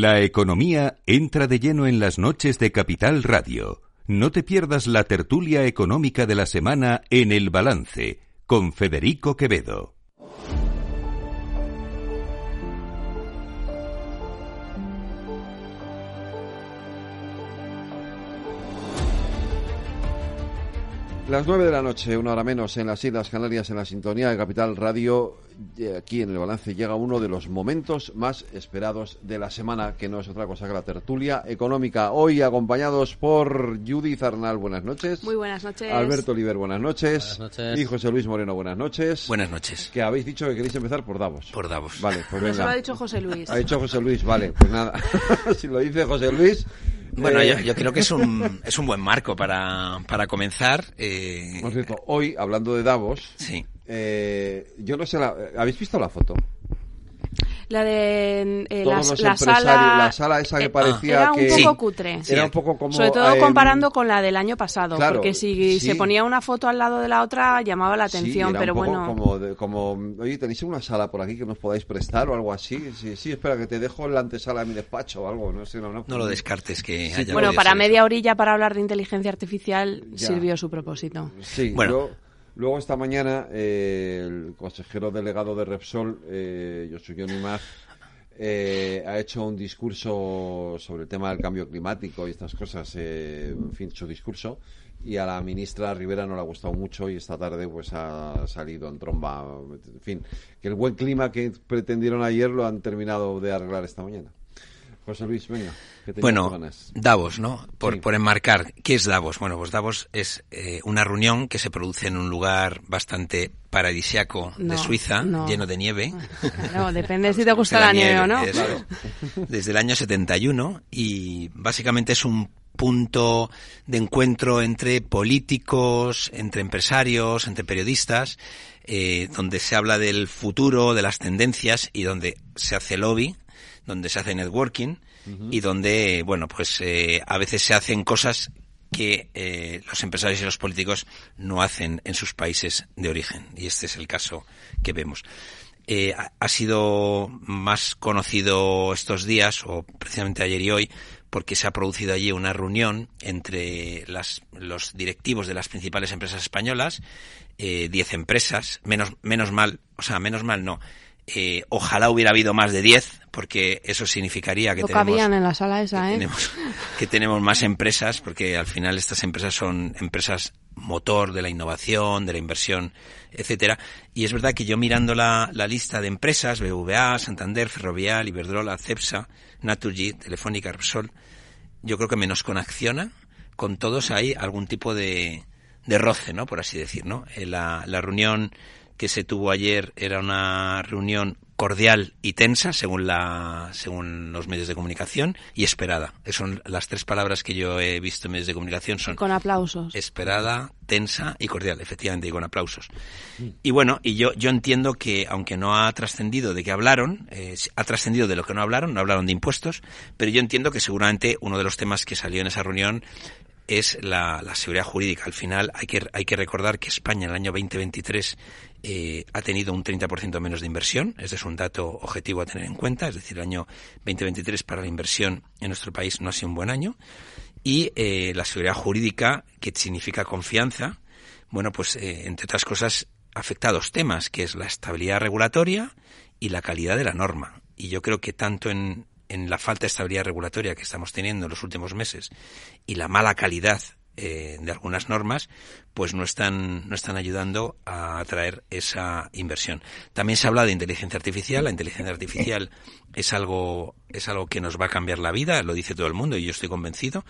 La economía entra de lleno en las noches de Capital Radio. No te pierdas la tertulia económica de la semana en El Balance con Federico Quevedo. Las nueve de la noche, una hora menos, en las Islas Canarias, en la sintonía de Capital Radio. Aquí en el balance llega uno de los momentos más esperados de la semana, que no es otra cosa que la tertulia económica. Hoy acompañados por Judith Arnal, buenas noches. Muy buenas noches. Alberto Oliver, buenas noches. Buenas noches. Y José Luis Moreno, buenas noches. Buenas noches. Que habéis dicho que queréis empezar por Davos. Por Davos. Vale, pues Eso lo venga. ha dicho José Luis. Ha dicho José Luis, vale, pues nada. si lo dice José Luis. Bueno, eh, yo, yo creo que es un, es un buen marco para, para comenzar. eh, Por cierto, hoy, hablando de Davos, sí. Eh, yo no sé, la, ¿habéis visto la foto? La de eh, la, sala. la sala esa que eh, parecía Era un que... poco Sí. cutre. Era un poco como... Sobre todo eh, comparando con la del año pasado, claro, porque si sí. se ponía una foto al lado de la otra llamaba la Sí, atención, era pero un poco bueno. Como, de- como, oye, ¿tenéis una sala por aquí que nos podáis prestar o algo así? Sí, sí, espera, que te dejo en la antesala de mi despacho o algo, no sé, no, no. No lo descartes que Sí, haya Bueno, para media orilla para hablar de inteligencia artificial Ya. sirvió su propósito. Sí, Bueno. Luego esta mañana eh, el consejero delegado de Repsol, eh, Yosuyo Nimaz, eh, ha hecho un discurso sobre el tema del cambio climático y estas cosas, eh, en fin, su discurso, y a la ministra Rivera no le ha gustado mucho y esta tarde pues ha salido en tromba, en fin, que el buen clima que pretendieron ayer lo han terminado de arreglar esta mañana. José Luis, venga, que tenías Bueno, ganas. Davos, ¿no? Por, Sí. por enmarcar, ¿qué es Davos? Bueno, pues Davos es eh, una reunión que se produce en un lugar bastante paradisiaco de Suiza, no. lleno de nieve. No, depende si te gusta la nieve o no. Desde el año 71 y básicamente es un punto de encuentro entre políticos, entre empresarios, entre periodistas, eh, donde se habla del futuro, de las tendencias y donde se hace lobby, donde se hace networking y donde, bueno, pues eh, a veces se hacen cosas que eh, los empresarios y los políticos no hacen en sus países de origen. Y este es el caso que vemos. Eh, ha- sido más conocido estos días, o precisamente ayer y hoy, porque se ha producido allí una reunión entre las- los directivos de las principales empresas españolas, eh, 10 empresas, menos, menos mal, o sea, menos mal no. Eh, ojalá hubiera habido más de 10, porque eso significaría que No tenemos cabían en la sala esa, que ¿eh? tenemos, que tenemos más empresas, porque al final estas empresas son empresas motor de la innovación, de la inversión, etcétera. Y es verdad que yo mirando la, la lista de empresas, BVA, Santander, Ferrovial, Iberdrola, Cepsa, Naturgy, Telefónica, Repsol, yo creo que menos con Acciona, con todos hay algún tipo de, de roce, ¿no? Por así decir, ¿no? Eh, La, la reunión que se tuvo ayer era una reunión cordial y tensa, según la, según los medios de comunicación, y esperada. Esas son las tres palabras que yo he visto en medios de comunicación son Con aplausos. esperada, tensa y cordial, efectivamente, y con aplausos. Y bueno, y yo, yo entiendo que, aunque no ha trascendido de qué hablaron, eh, ha trascendido de lo que no hablaron, no hablaron de impuestos, pero yo entiendo que seguramente uno de los temas que salió en esa reunión es la, la seguridad jurídica. Al final hay que, hay que recordar que España en el año 2023 eh, ha tenido un 30% menos de inversión. Este es un dato objetivo a tener en cuenta. Es decir, el año 2023 para la inversión en nuestro país no ha sido un buen año. Y eh, la seguridad jurídica, que significa confianza, bueno, pues eh, entre otras cosas afecta a dos temas, que es la estabilidad regulatoria y la calidad de la norma. Y yo creo que tanto en, en la falta de estabilidad regulatoria que estamos teniendo en los últimos meses y la mala calidad eh, de algunas normas, pues no están, no están ayudando a atraer esa inversión. También se habla de inteligencia artificial. La inteligencia artificial es algo, es algo que nos va a cambiar la vida, lo dice todo el mundo y yo estoy convencido.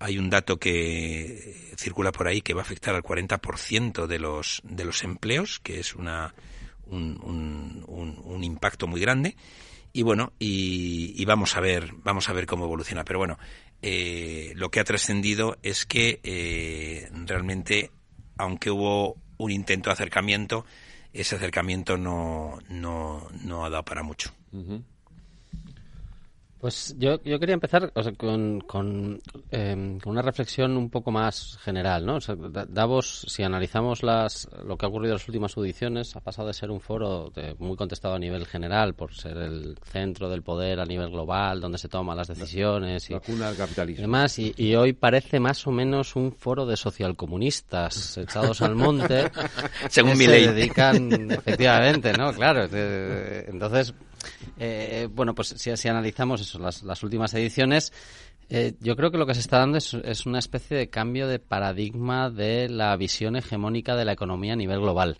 Hay un dato que circula por ahí que va a afectar al 40% de los, de los empleos, que es una, un, un, un, un impacto muy grande y bueno y, y, vamos a ver vamos a ver cómo evoluciona pero bueno eh, lo que ha trascendido es que eh, realmente aunque hubo un intento de acercamiento ese acercamiento no no, no ha dado para mucho. Pues yo, yo quería empezar o sea, con, con, eh, con, una reflexión un poco más general, ¿no? O sea, Davos, si analizamos las, lo que ha ocurrido en las últimas audiciones, ha pasado de ser un foro de, muy contestado a nivel general, por ser el centro del poder a nivel global, donde se toman las decisiones la, y, la del capitalismo. y demás, y, y, hoy parece más o menos un foro de socialcomunistas echados al monte, según que mi se ley. dedican, efectivamente, ¿no? Claro, entonces eh, bueno, pues si, analizamos eso, las, últimas ediciones, eh, yo creo que lo que se está dando es, una especie de cambio de paradigma de la visión hegemónica de la economía a nivel global.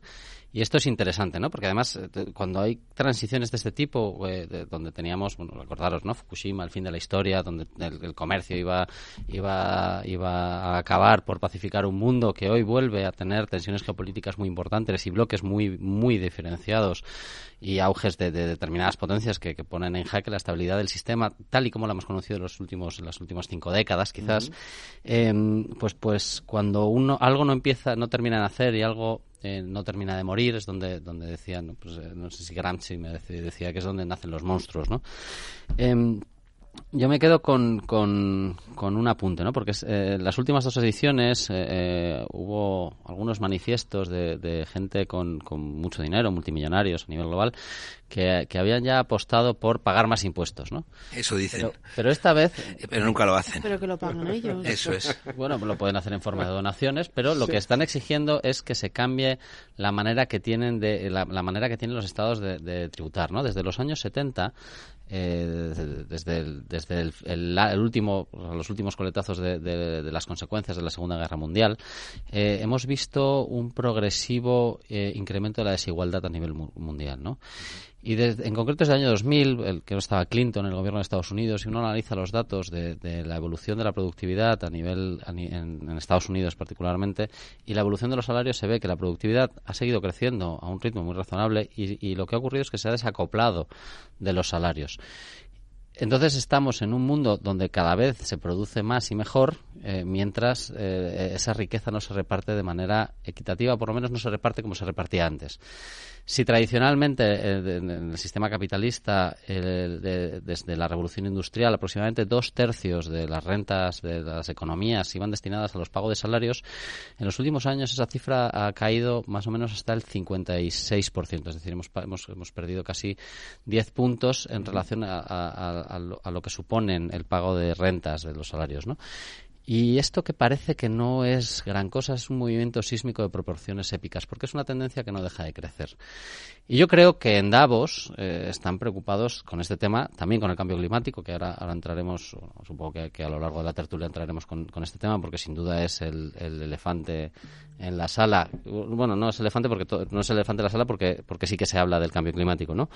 Y esto es interesante, ¿no? Porque además, cuando hay transiciones de este tipo, eh, de, donde teníamos, bueno, recordaros, ¿no? Fukushima, el fin de la historia, donde el, el, comercio iba, iba, iba a acabar por pacificar un mundo que hoy vuelve a tener tensiones geopolíticas muy importantes y bloques muy, muy diferenciados y auges de, de determinadas potencias que, que, ponen en jaque la estabilidad del sistema, tal y como la hemos conocido en los últimos, en las últimas cinco décadas, quizás, uh -huh. eh, pues, pues cuando uno, algo no empieza, no termina de hacer y algo eh, no termina de morir, es donde, donde decían, ¿no? Pues, eh, no sé si Gramsci me decía, decía, que es donde nacen los monstruos, ¿no? Eh, yo me quedo con, con, con, un apunte, ¿no? Porque eh, en las últimas dos ediciones eh, hubo algunos manifiestos de, de gente con, con, mucho dinero, multimillonarios a nivel global, que, que, habían ya apostado por pagar más impuestos, ¿no? Eso dicen. Pero, pero esta vez... Pero nunca lo hacen. Pero que lo pagan ellos. Eso es. Bueno, lo pueden hacer en forma de donaciones, pero lo sí. que están exigiendo es que se cambie la manera que tienen de la, la manera que tienen los estados de, de, tributar, ¿no? Desde los años 70 eh, desde el, desde el, el, el, último los últimos coletazos de, de, las consecuencias de la Segunda Guerra Mundial eh, hemos visto un progresivo eh, incremento de la desigualdad a nivel mu mundial ¿no? Y en concreto desde el año 2000, el que no estaba Clinton, el gobierno de Estados Unidos, y uno analiza los datos de, la evolución de la productividad a nivel en, en, Estados Unidos particularmente y la evolución de los salarios, se ve que la productividad ha seguido creciendo a un ritmo muy razonable y, y lo que ha ocurrido es que se ha desacoplado de los salarios. Entonces estamos en un mundo donde cada vez se produce más y mejor, eh, mientras eh, esa riqueza no se reparte de manera equitativa, por lo menos no se reparte como se repartía antes. Si tradicionalmente eh, en el sistema capitalista, de, desde la revolución industrial, aproximadamente dos tercios de las rentas de las economías iban destinadas a los pagos de salarios, en los últimos años esa cifra ha caído más o menos hasta el 56%. Es decir, hemos, hemos, hemos perdido casi 10 puntos en relación a, a, a, lo, a lo que suponen el pago de rentas de los salarios, ¿no? Y esto que parece que no es gran cosa es un movimiento sísmico de proporciones épicas, porque es una tendencia que no deja de crecer. Y yo creo que en Davos eh, están preocupados con este tema, también con el cambio climático, que ahora, ahora entraremos, supongo que, a lo largo de la tertulia entraremos con, con este tema, porque sin duda es el, el, elefante en la sala. Bueno, no es elefante porque no es el elefante en la sala porque, porque sí que se habla del cambio climático, ¿no?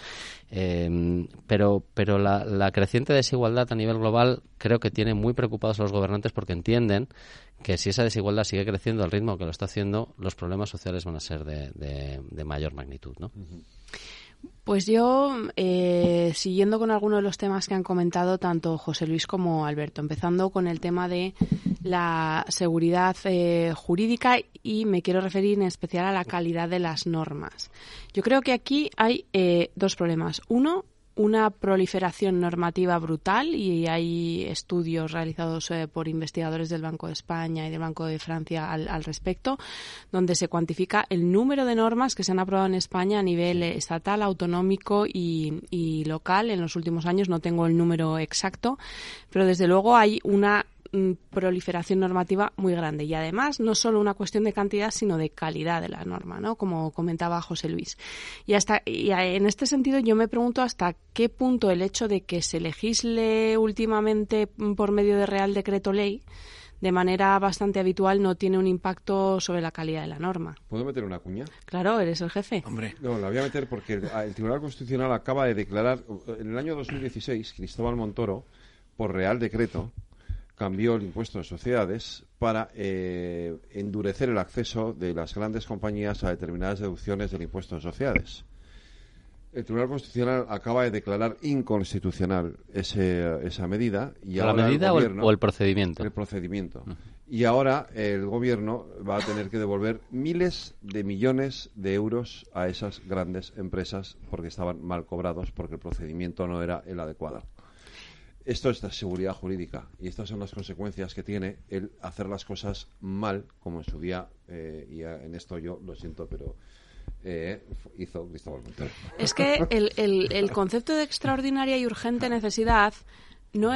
Eh, pero pero la, la creciente desigualdad a nivel global creo que tiene muy preocupados a los gobernantes porque entienden que si esa desigualdad sigue creciendo al ritmo que lo está haciendo, los problemas sociales van a ser de, de, mayor magnitud, ¿no? Pues yo, eh, siguiendo con algunos de los temas que han comentado tanto José Luis como Alberto, empezando con el tema de la seguridad eh, jurídica y me quiero referir en especial a la calidad de las normas. Yo creo que aquí hay eh, dos problemas. Uno, una proliferación normativa brutal y hay estudios realizados eh, por investigadores del Banco de España y del Banco de Francia al, al, respecto, donde se cuantifica el número de normas que se han aprobado en España a nivel eh, estatal, autonómico y, y local en los últimos años. No tengo el número exacto, pero desde luego hay una proliferación normativa muy grande y además no solo una cuestión de cantidad sino de calidad de la norma, ¿no? Como comentaba José Luis. Y hasta y en este sentido yo me pregunto hasta qué punto el hecho de que se legisle últimamente por medio de Real Decreto Ley de manera bastante habitual no tiene un impacto sobre la calidad de la norma. ¿Puedo meter una cuña? Claro, eres el jefe. Hombre. No, la voy a meter porque el, el Tribunal Constitucional acaba de declarar en el año 2016 Cristóbal Montoro por Real Decreto cambió el impuesto de sociedades para eh, endurecer el acceso de las grandes compañías a determinadas deducciones del impuesto de sociedades. El Tribunal Constitucional acaba de declarar inconstitucional ese, esa medida. Y ¿La ahora medida el gobierno, o, el, o, el, procedimiento? El procedimiento. Uh -huh. Y ahora el gobierno va a tener que devolver miles de millones de euros a esas grandes empresas porque estaban mal cobrados, porque el procedimiento no era el adecuado. Esto es la seguridad jurídica y estas son las consecuencias que tiene el hacer las cosas mal, como en su día, eh, y en esto yo lo siento, pero eh, hizo Cristóbal Montero. Es que el, el, concepto de extraordinaria y urgente necesidad no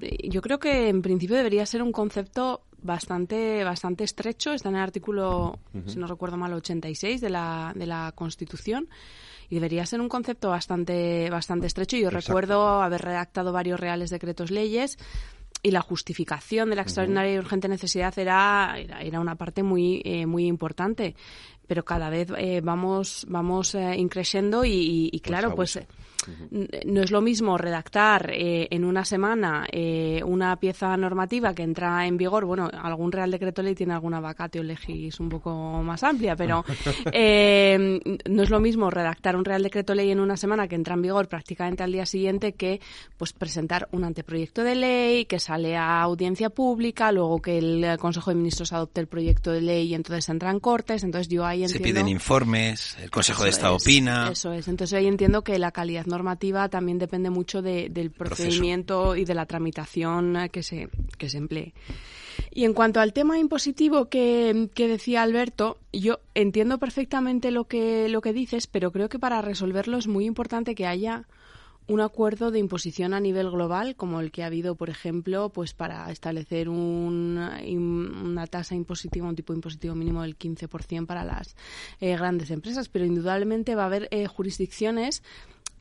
yo creo que en principio debería ser un concepto bastante bastante estrecho. Está en el artículo, si no recuerdo mal, 86 de la, de la Constitución y debería ser un concepto bastante, bastante estrecho. Yo recuerdo haber redactado varios reales decretos leyes y la justificación de la extraordinaria y urgente necesidad era, era, una parte muy, eh, muy importante. Pero cada vez eh, vamos, vamos eh, increciendo y, y, claro, pues no es lo mismo redactar eh, en una semana eh, una pieza normativa que entra en vigor. Bueno, algún Real Decreto Ley tiene alguna vacatio legis un poco más amplia, pero eh, no es lo mismo redactar un Real Decreto Ley en una semana que entra en vigor prácticamente al día siguiente que pues presentar un anteproyecto de ley que sale a audiencia pública, luego que el Consejo de Ministros adopte el proyecto de ley y entonces entran cortes. Entonces yo ahí entiendo... Se piden informes, el Consejo de Estado opina. Eso es. Entonces ahí entiendo que la calidad normativa también depende mucho del procedimiento y de la tramitación que se, que se emplee. Y en cuanto al tema impositivo que, que, decía Alberto, yo entiendo perfectamente lo que, lo que dices, pero creo que para resolverlo es muy importante que haya un acuerdo de imposición a nivel global, como el que ha habido, por ejemplo, pues para establecer un, una tasa impositiva, un tipo impositivo mínimo del 15% para las eh, grandes empresas. Pero indudablemente va a haber eh, jurisdicciones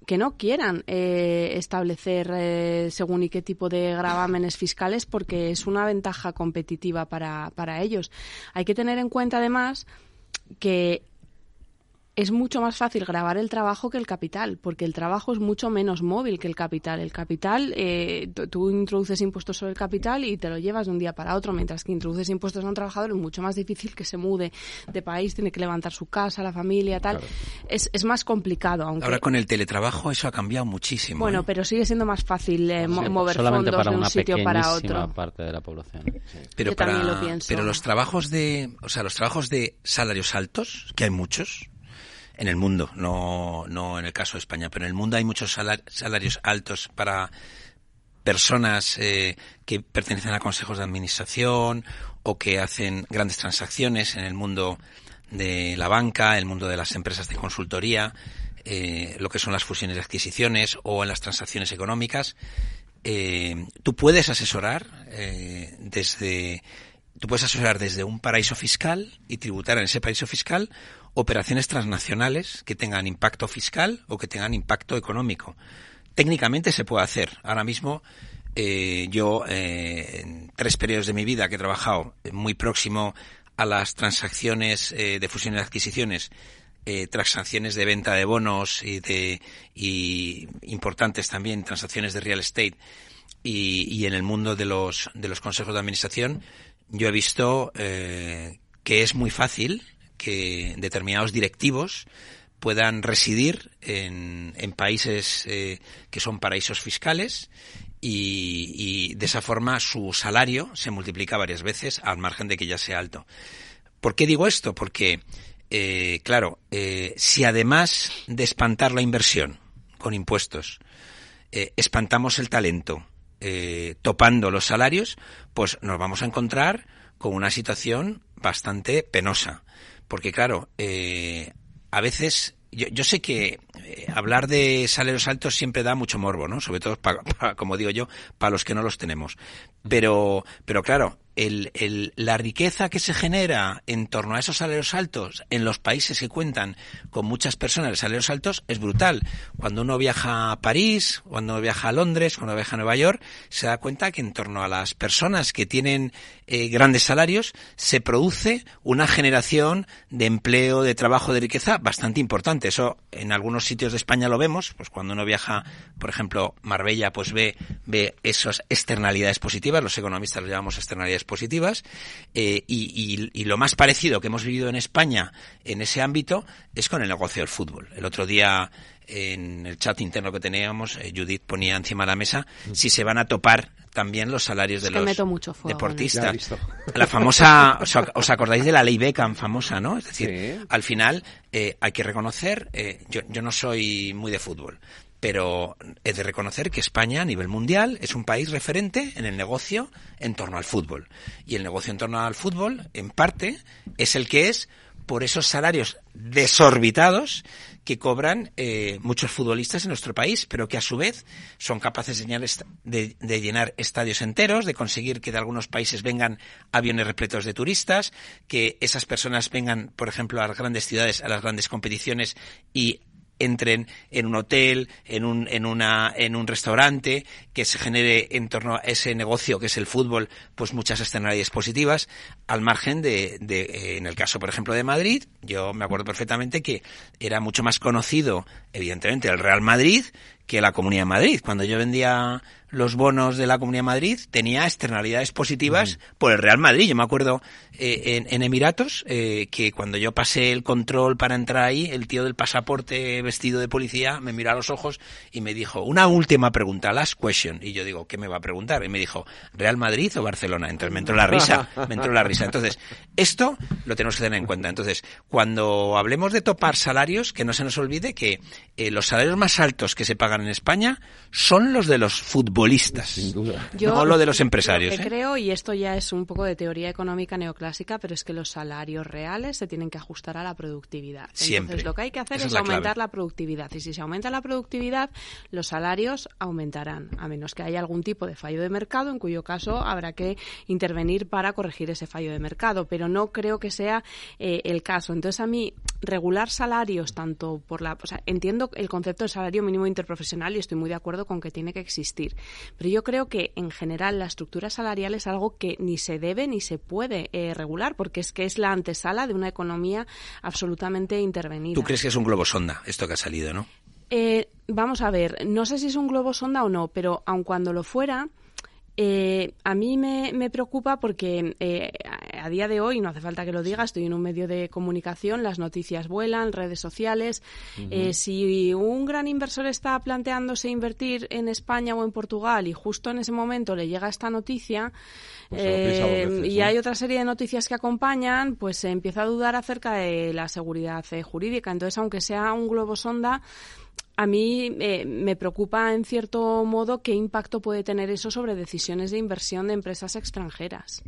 que no quieran eh, establecer eh, según y qué tipo de gravámenes fiscales porque es una ventaja competitiva para, para ellos. Hay que tener en cuenta además que es mucho más fácil grabar el trabajo que el capital, porque el trabajo es mucho menos móvil que el capital. El capital, eh, tú introduces impuestos sobre el capital y te lo llevas de un día para otro, mientras que introduces impuestos a un trabajador es mucho más difícil que se mude de país, tiene que levantar su casa, la familia, tal. Es, es, más complicado. Aunque... Ahora con el teletrabajo eso ha cambiado muchísimo. Bueno, ¿eh? pero sigue siendo más fácil eh, mover fondos de un sitio para otro. parte de la población. Pero Yo también lo pienso. Pero los trabajos de, o sea, los trabajos de salarios altos, que hay muchos, en el mundo, no, no en el caso de España, pero en el mundo hay muchos salarios altos para personas eh, que pertenecen a consejos de administración o que hacen grandes transacciones en el mundo de la banca, el mundo de las empresas de consultoría, eh, lo que son las fusiones de adquisiciones o en las transacciones económicas. Eh, tú puedes asesorar desde tú puedes asesorar desde un paraíso fiscal y tributar en ese paraíso fiscal operaciones transnacionales que tengan impacto fiscal o que tengan impacto económico. Técnicamente se puede hacer. Ahora mismo eh, yo eh, en tres periodos de mi vida que he trabajado muy próximo a las transacciones eh, de fusiones y adquisiciones, transacciones de venta de bonos y de y importantes también transacciones de real estate y, y en el mundo de los de los consejos de administración, yo he visto que es muy fácil que determinados directivos puedan residir en, en países eh, que son paraísos fiscales y, de esa forma su salario se multiplica varias veces al margen de que ya sea alto. ¿Por qué digo esto? Porque, eh, claro, eh, si además de espantar la inversión con impuestos, espantamos el talento, topando los salarios, pues nos vamos a encontrar con una situación bastante penosa. Porque claro, eh, a veces yo, yo, sé que eh, hablar de salarios altos siempre da mucho morbo, ¿no? Sobre todo, como digo yo, para los que no los tenemos. Pero, pero claro, el, el, la riqueza que se genera en torno a esos salarios altos en los países que cuentan con muchas personas de salarios altos es brutal. Cuando uno viaja a París, cuando uno viaja a Londres, cuando viaja a Nueva York, se da cuenta que en torno a las personas que tienen eh, grandes salarios se produce una generación de empleo, de trabajo, de riqueza bastante importante. Eso en algunos sitios de España lo vemos, pues cuando uno viaja, por ejemplo, Marbella, pues ve, ve esas externalidades positivas, los economistas lo llamamos externalidades positivas eh, y, lo más parecido que hemos vivido en España en ese ámbito es con el negocio del fútbol. El otro día en el chat interno que teníamos, eh, Judith ponía encima de la mesa si se van a topar también los salarios de los deportistas. La famosa, os, acordáis de la ley Beckham famosa, ¿no? Es decir, al final eh, hay que reconocer, yo, yo no soy muy de fútbol, pero he de reconocer que España a nivel mundial es un país referente en el negocio en torno al fútbol. Y el negocio en torno al fútbol, en parte, es el que es por esos salarios desorbitados que cobran eh, muchos futbolistas en nuestro país, pero que a su vez son capaces de, de, llenar estadios enteros, de conseguir que de algunos países vengan aviones repletos de turistas, que esas personas vengan, por ejemplo, a las grandes ciudades, a las grandes competiciones y entren en un hotel, en un, en una, en un restaurante, que se genere en torno a ese negocio que es el fútbol, pues muchas externalidades positivas, al margen de, de, eh, en el caso, por ejemplo, de Madrid, yo me acuerdo perfectamente que era mucho más conocido, evidentemente, el Real Madrid que la Comunidad de Madrid. Cuando yo vendía los bonos de la Comunidad de Madrid tenía externalidades positivas por el Real Madrid. Yo me acuerdo eh, en, Emiratos eh, que cuando yo pasé el control para entrar ahí, el tío del pasaporte vestido de policía me miró a los ojos y me dijo, una última pregunta, last question. Y yo digo, ¿qué me va a preguntar? Y me dijo, ¿Real Madrid o Barcelona? Entonces me entró la risa, me entró la risa. Entonces, esto lo tenemos que tener en cuenta. Entonces, cuando hablemos de topar salarios, que no se nos olvide que eh, los salarios más altos que se pagan en España son los de los futbolistas sin duda. Yo no hablo de los empresarios. Lo ¿eh? creo, y esto ya es un poco de teoría económica neoclásica, pero es que los salarios reales se tienen que ajustar a la productividad. Entonces, lo que hay que hacer es, aumentar la productividad. Y si se aumenta la productividad, los salarios aumentarán, a menos que haya algún tipo de fallo de mercado, en cuyo caso habrá que intervenir para corregir ese fallo de mercado. Pero no creo que sea eh, el caso. Entonces, a mí, regular salarios, tanto por la. O sea, entiendo el concepto de salario mínimo interprofesional y estoy muy de acuerdo con que tiene que existir. Pero yo creo que en general la estructura salarial es algo que ni se debe ni se puede eh, regular, porque es que es la antesala de una economía absolutamente intervenida. ¿Tú crees que es un globo sonda esto que ha salido, no? Eh, vamos a ver, no sé si es un globo sonda o no, pero aun cuando lo fuera, eh, a mí me, preocupa porque eh, a, día de hoy, no hace falta que lo diga, estoy en un medio de comunicación, las noticias vuelan, redes sociales. Eh, si un gran inversor está planteándose invertir en España o en Portugal y justo en ese momento le llega esta noticia pues y hay otra serie de noticias que acompañan, pues se empieza a dudar acerca de la seguridad jurídica. Entonces, aunque sea un globo sonda, a mí eh, me preocupa en cierto modo qué impacto puede tener eso sobre decisiones de inversión de empresas extranjeras.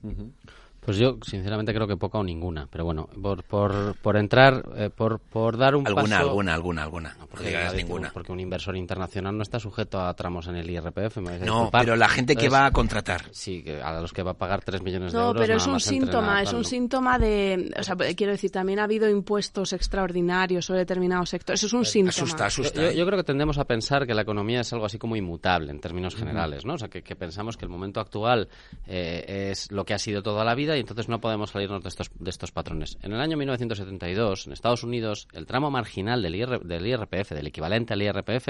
Pues yo, sinceramente, creo que poca o ninguna. Pero bueno, por, por, por entrar, eh, por, por dar un alguna, paso... Alguna, alguna, alguna, no, porque, ninguna. Porque un inversor internacional no está sujeto a tramos en el IRPF. no, pero la gente que va a contratar. Sí, a los que va a pagar 3 millones de euros. No, pero es un síntoma, es un síntoma de... O sea, quiero decir, también ha habido impuestos extraordinarios sobre determinados sectores. Eso es un síntoma. Asusta, asusta. Yo, creo que tendemos a pensar que la economía es algo así como inmutable en términos generales, ¿no? O sea, que, pensamos que el momento actual eh, es lo que ha sido toda la vida y entonces no podemos salirnos de estos, de estos patrones. En el año 1972, en Estados Unidos, el tramo marginal del, del IRPF, del equivalente al IRPF,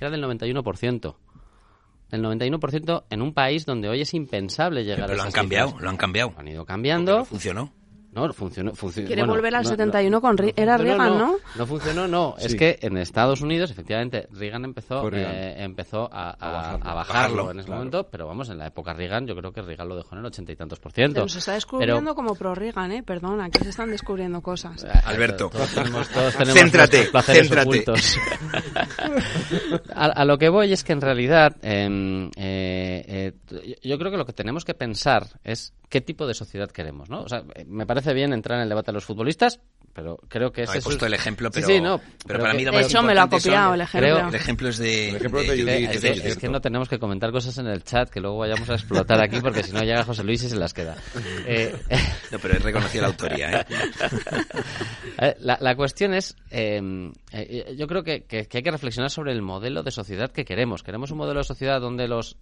era del 91% el 91% en un país donde hoy es impensable llegar Pero a lo han cambiado, lo han cambiado. Han ido cambiando. funcionó. No, funcionó. Quiere volver al 71 con era Reagan, ¿no? No, funcionó, no. Es que en Estados Unidos, efectivamente, Reagan empezó, eh, empezó a, a, bajarlo, en ese momento, pero vamos, en la época Reagan, yo creo que Reagan lo dejó en el ochenta y tantos por ciento. se está descubriendo como pro Reagan, ¿eh? Perdona, aquí se están descubriendo cosas. Eh, Alberto, todos tenemos, todos tenemos céntrate, céntrate. a, lo que voy es que en realidad, em, eh, yo creo que lo que tenemos que pensar es qué tipo de sociedad queremos, ¿no? O sea, me parece bien entrar en el debate de los futbolistas, pero creo que ese he puesto el ejemplo, pero, sí, no, pero, para mí de hecho me lo ha copiado el ejemplo. el ejemplo es de, es, que no tenemos que comentar cosas en el chat que luego vayamos a explotar aquí porque si no llega José Luis y se las queda. Eh, no, pero he reconocido la autoría. ¿eh? eh la, la, cuestión es, em, eh, yo creo que, que, que hay que reflexionar sobre el modelo de sociedad que queremos. Queremos un modelo de sociedad donde los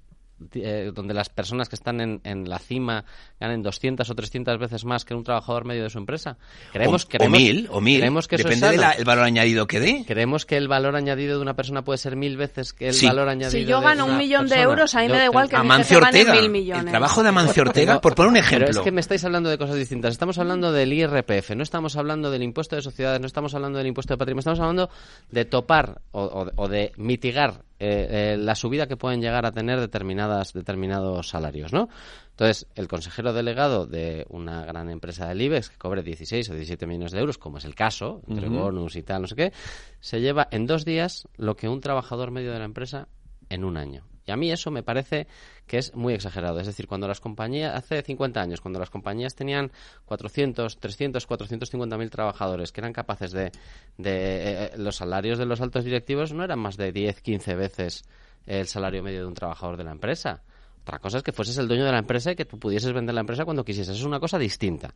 eh, donde las personas que están en, en, la cima ganen 200 o 300 veces más que un trabajador medio de su empresa. Creemos, o, o mil, o mil. Creemos que Depende del valor añadido que dé. Creemos que el valor añadido de una persona puede ser mil veces que el valor añadido Si yo gano un millón de euros, a mí me da igual que Amancio Ortega, mil millones. El trabajo de Amancio Ortega, por poner un ejemplo. Pero es que me estáis hablando de cosas distintas. Estamos hablando del IRPF, no estamos hablando del impuesto de sociedades, no estamos hablando del impuesto de patrimonio, estamos hablando de topar o, o de mitigar eh, la subida que pueden llegar a tener determinadas, determinados salarios, ¿no? Entonces, el consejero delegado de una gran empresa del IBEX que cobre 16 o 17 millones de euros, como es el caso, entre bonus y tal, no sé qué, se lleva en dos días lo que un trabajador medio de la empresa en un año. Y a mí eso me parece que es muy exagerado. Es decir, cuando las compañías, hace 50 años, cuando las compañías tenían 400, 300, 450 mil trabajadores que eran capaces de. eh, eh, los salarios de los altos directivos no eran más de 10, 15 veces el salario medio de un trabajador de la empresa. Otra cosa es que fueses el dueño de la empresa y que tú pudieses vender la empresa cuando quisieses. Es una cosa distinta.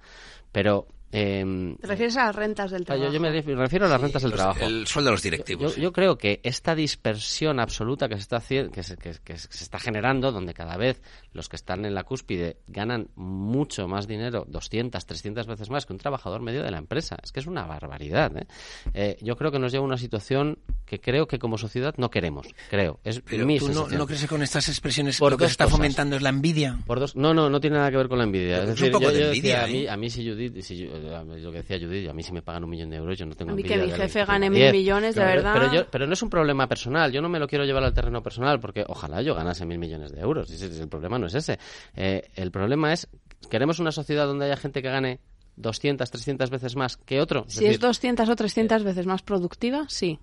Pero. Eh, ¿Te refieres a las rentas del trabajo? Yo, me refiero a las rentas del trabajo. El sueldo de los directivos. Yo, creo que esta dispersión absoluta que se, está, que, se, que, se está generando, donde cada vez los que están en la cúspide ganan mucho más dinero, 200, 300 veces más que un trabajador medio de la empresa. Es que es una barbaridad. ¿eh? Eh, yo creo que nos lleva a una situación que creo que como sociedad no queremos. Creo. Es Pero mi tú no, crees que con estas expresiones Por lo que se está fomentando es la envidia. Por dos, no, no, no tiene nada que ver con la envidia. Es decir, yo, decía, a, mí, a mí si Judith, si lo que decía Judith, a mí si me pagan un millón de euros, yo no tengo A mí que mi jefe gane mil millones, de verdad. Pero, yo, pero no es un problema personal, yo no me lo quiero llevar al terreno personal, porque ojalá yo ganase mil millones de euros. El problema no es ese. Eh, el problema es, queremos una sociedad donde haya gente que gane 200, 300 veces más que otro. Si es, 200 o 300 veces más productiva, sí.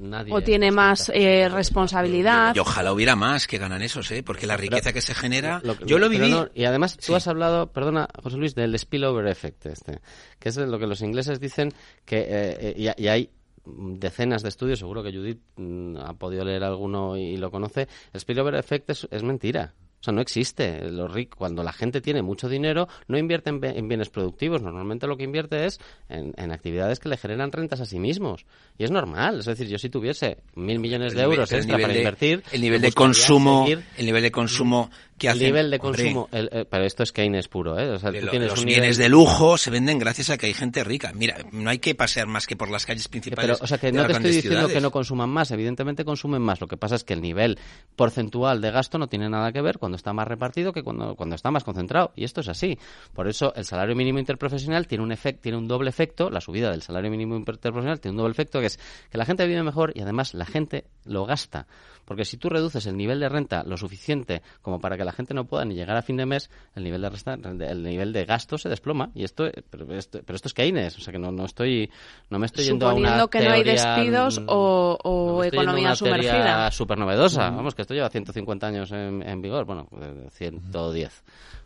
Nadie o tiene más eh, responsabilidad. Y, ojalá hubiera más que ganan esos, ¿eh? porque la riqueza que se genera, yo lo viví. y además tú has hablado, perdona, José Luis, del spillover effect, este, que es lo que los ingleses dicen que eh, eh, y, hay decenas de estudios, seguro que Judith mm, ha podido leer alguno y, lo conoce. El spillover effect es mentira. O sea, no existe. Los cuando la gente tiene mucho dinero, no invierte en, bienes productivos. Normalmente lo que invierte es en, actividades que le generan rentas a sí mismos. Y es normal. Es decir, yo si tuviese mil millones de euros extra para invertir... El nivel de consumo... El nivel de consumo el nivel de consumo, pero esto es Keynes puro, ¿eh? O sea, tú tienes los bienes de lujo se venden gracias a que hay gente rica. Mira, no hay que pasear más que por las calles principales. Pero, o sea, que no te estoy diciendo que no consuman más, evidentemente consumen más. Lo que pasa es que el nivel porcentual de gasto no tiene nada que ver cuando está más repartido que cuando, cuando está más concentrado. Y esto es así. Por eso el salario mínimo interprofesional tiene un efecto, tiene un doble efecto, la subida del salario mínimo interprofesional tiene un doble efecto que es que la gente vive mejor y además la gente lo gasta. Porque si tú reduces el nivel de renta lo suficiente como para que la gente no pueda ni llegar a fin de mes, el nivel de resta, el nivel de gasto se desploma. Y esto, pero esto, pero esto es Keynes, o sea que no, no estoy, no me estoy yendo a una que no hay despidos o, o economía sumergida. Súper novedosa. Vamos, que esto lleva 150 años en, vigor. Bueno, 110.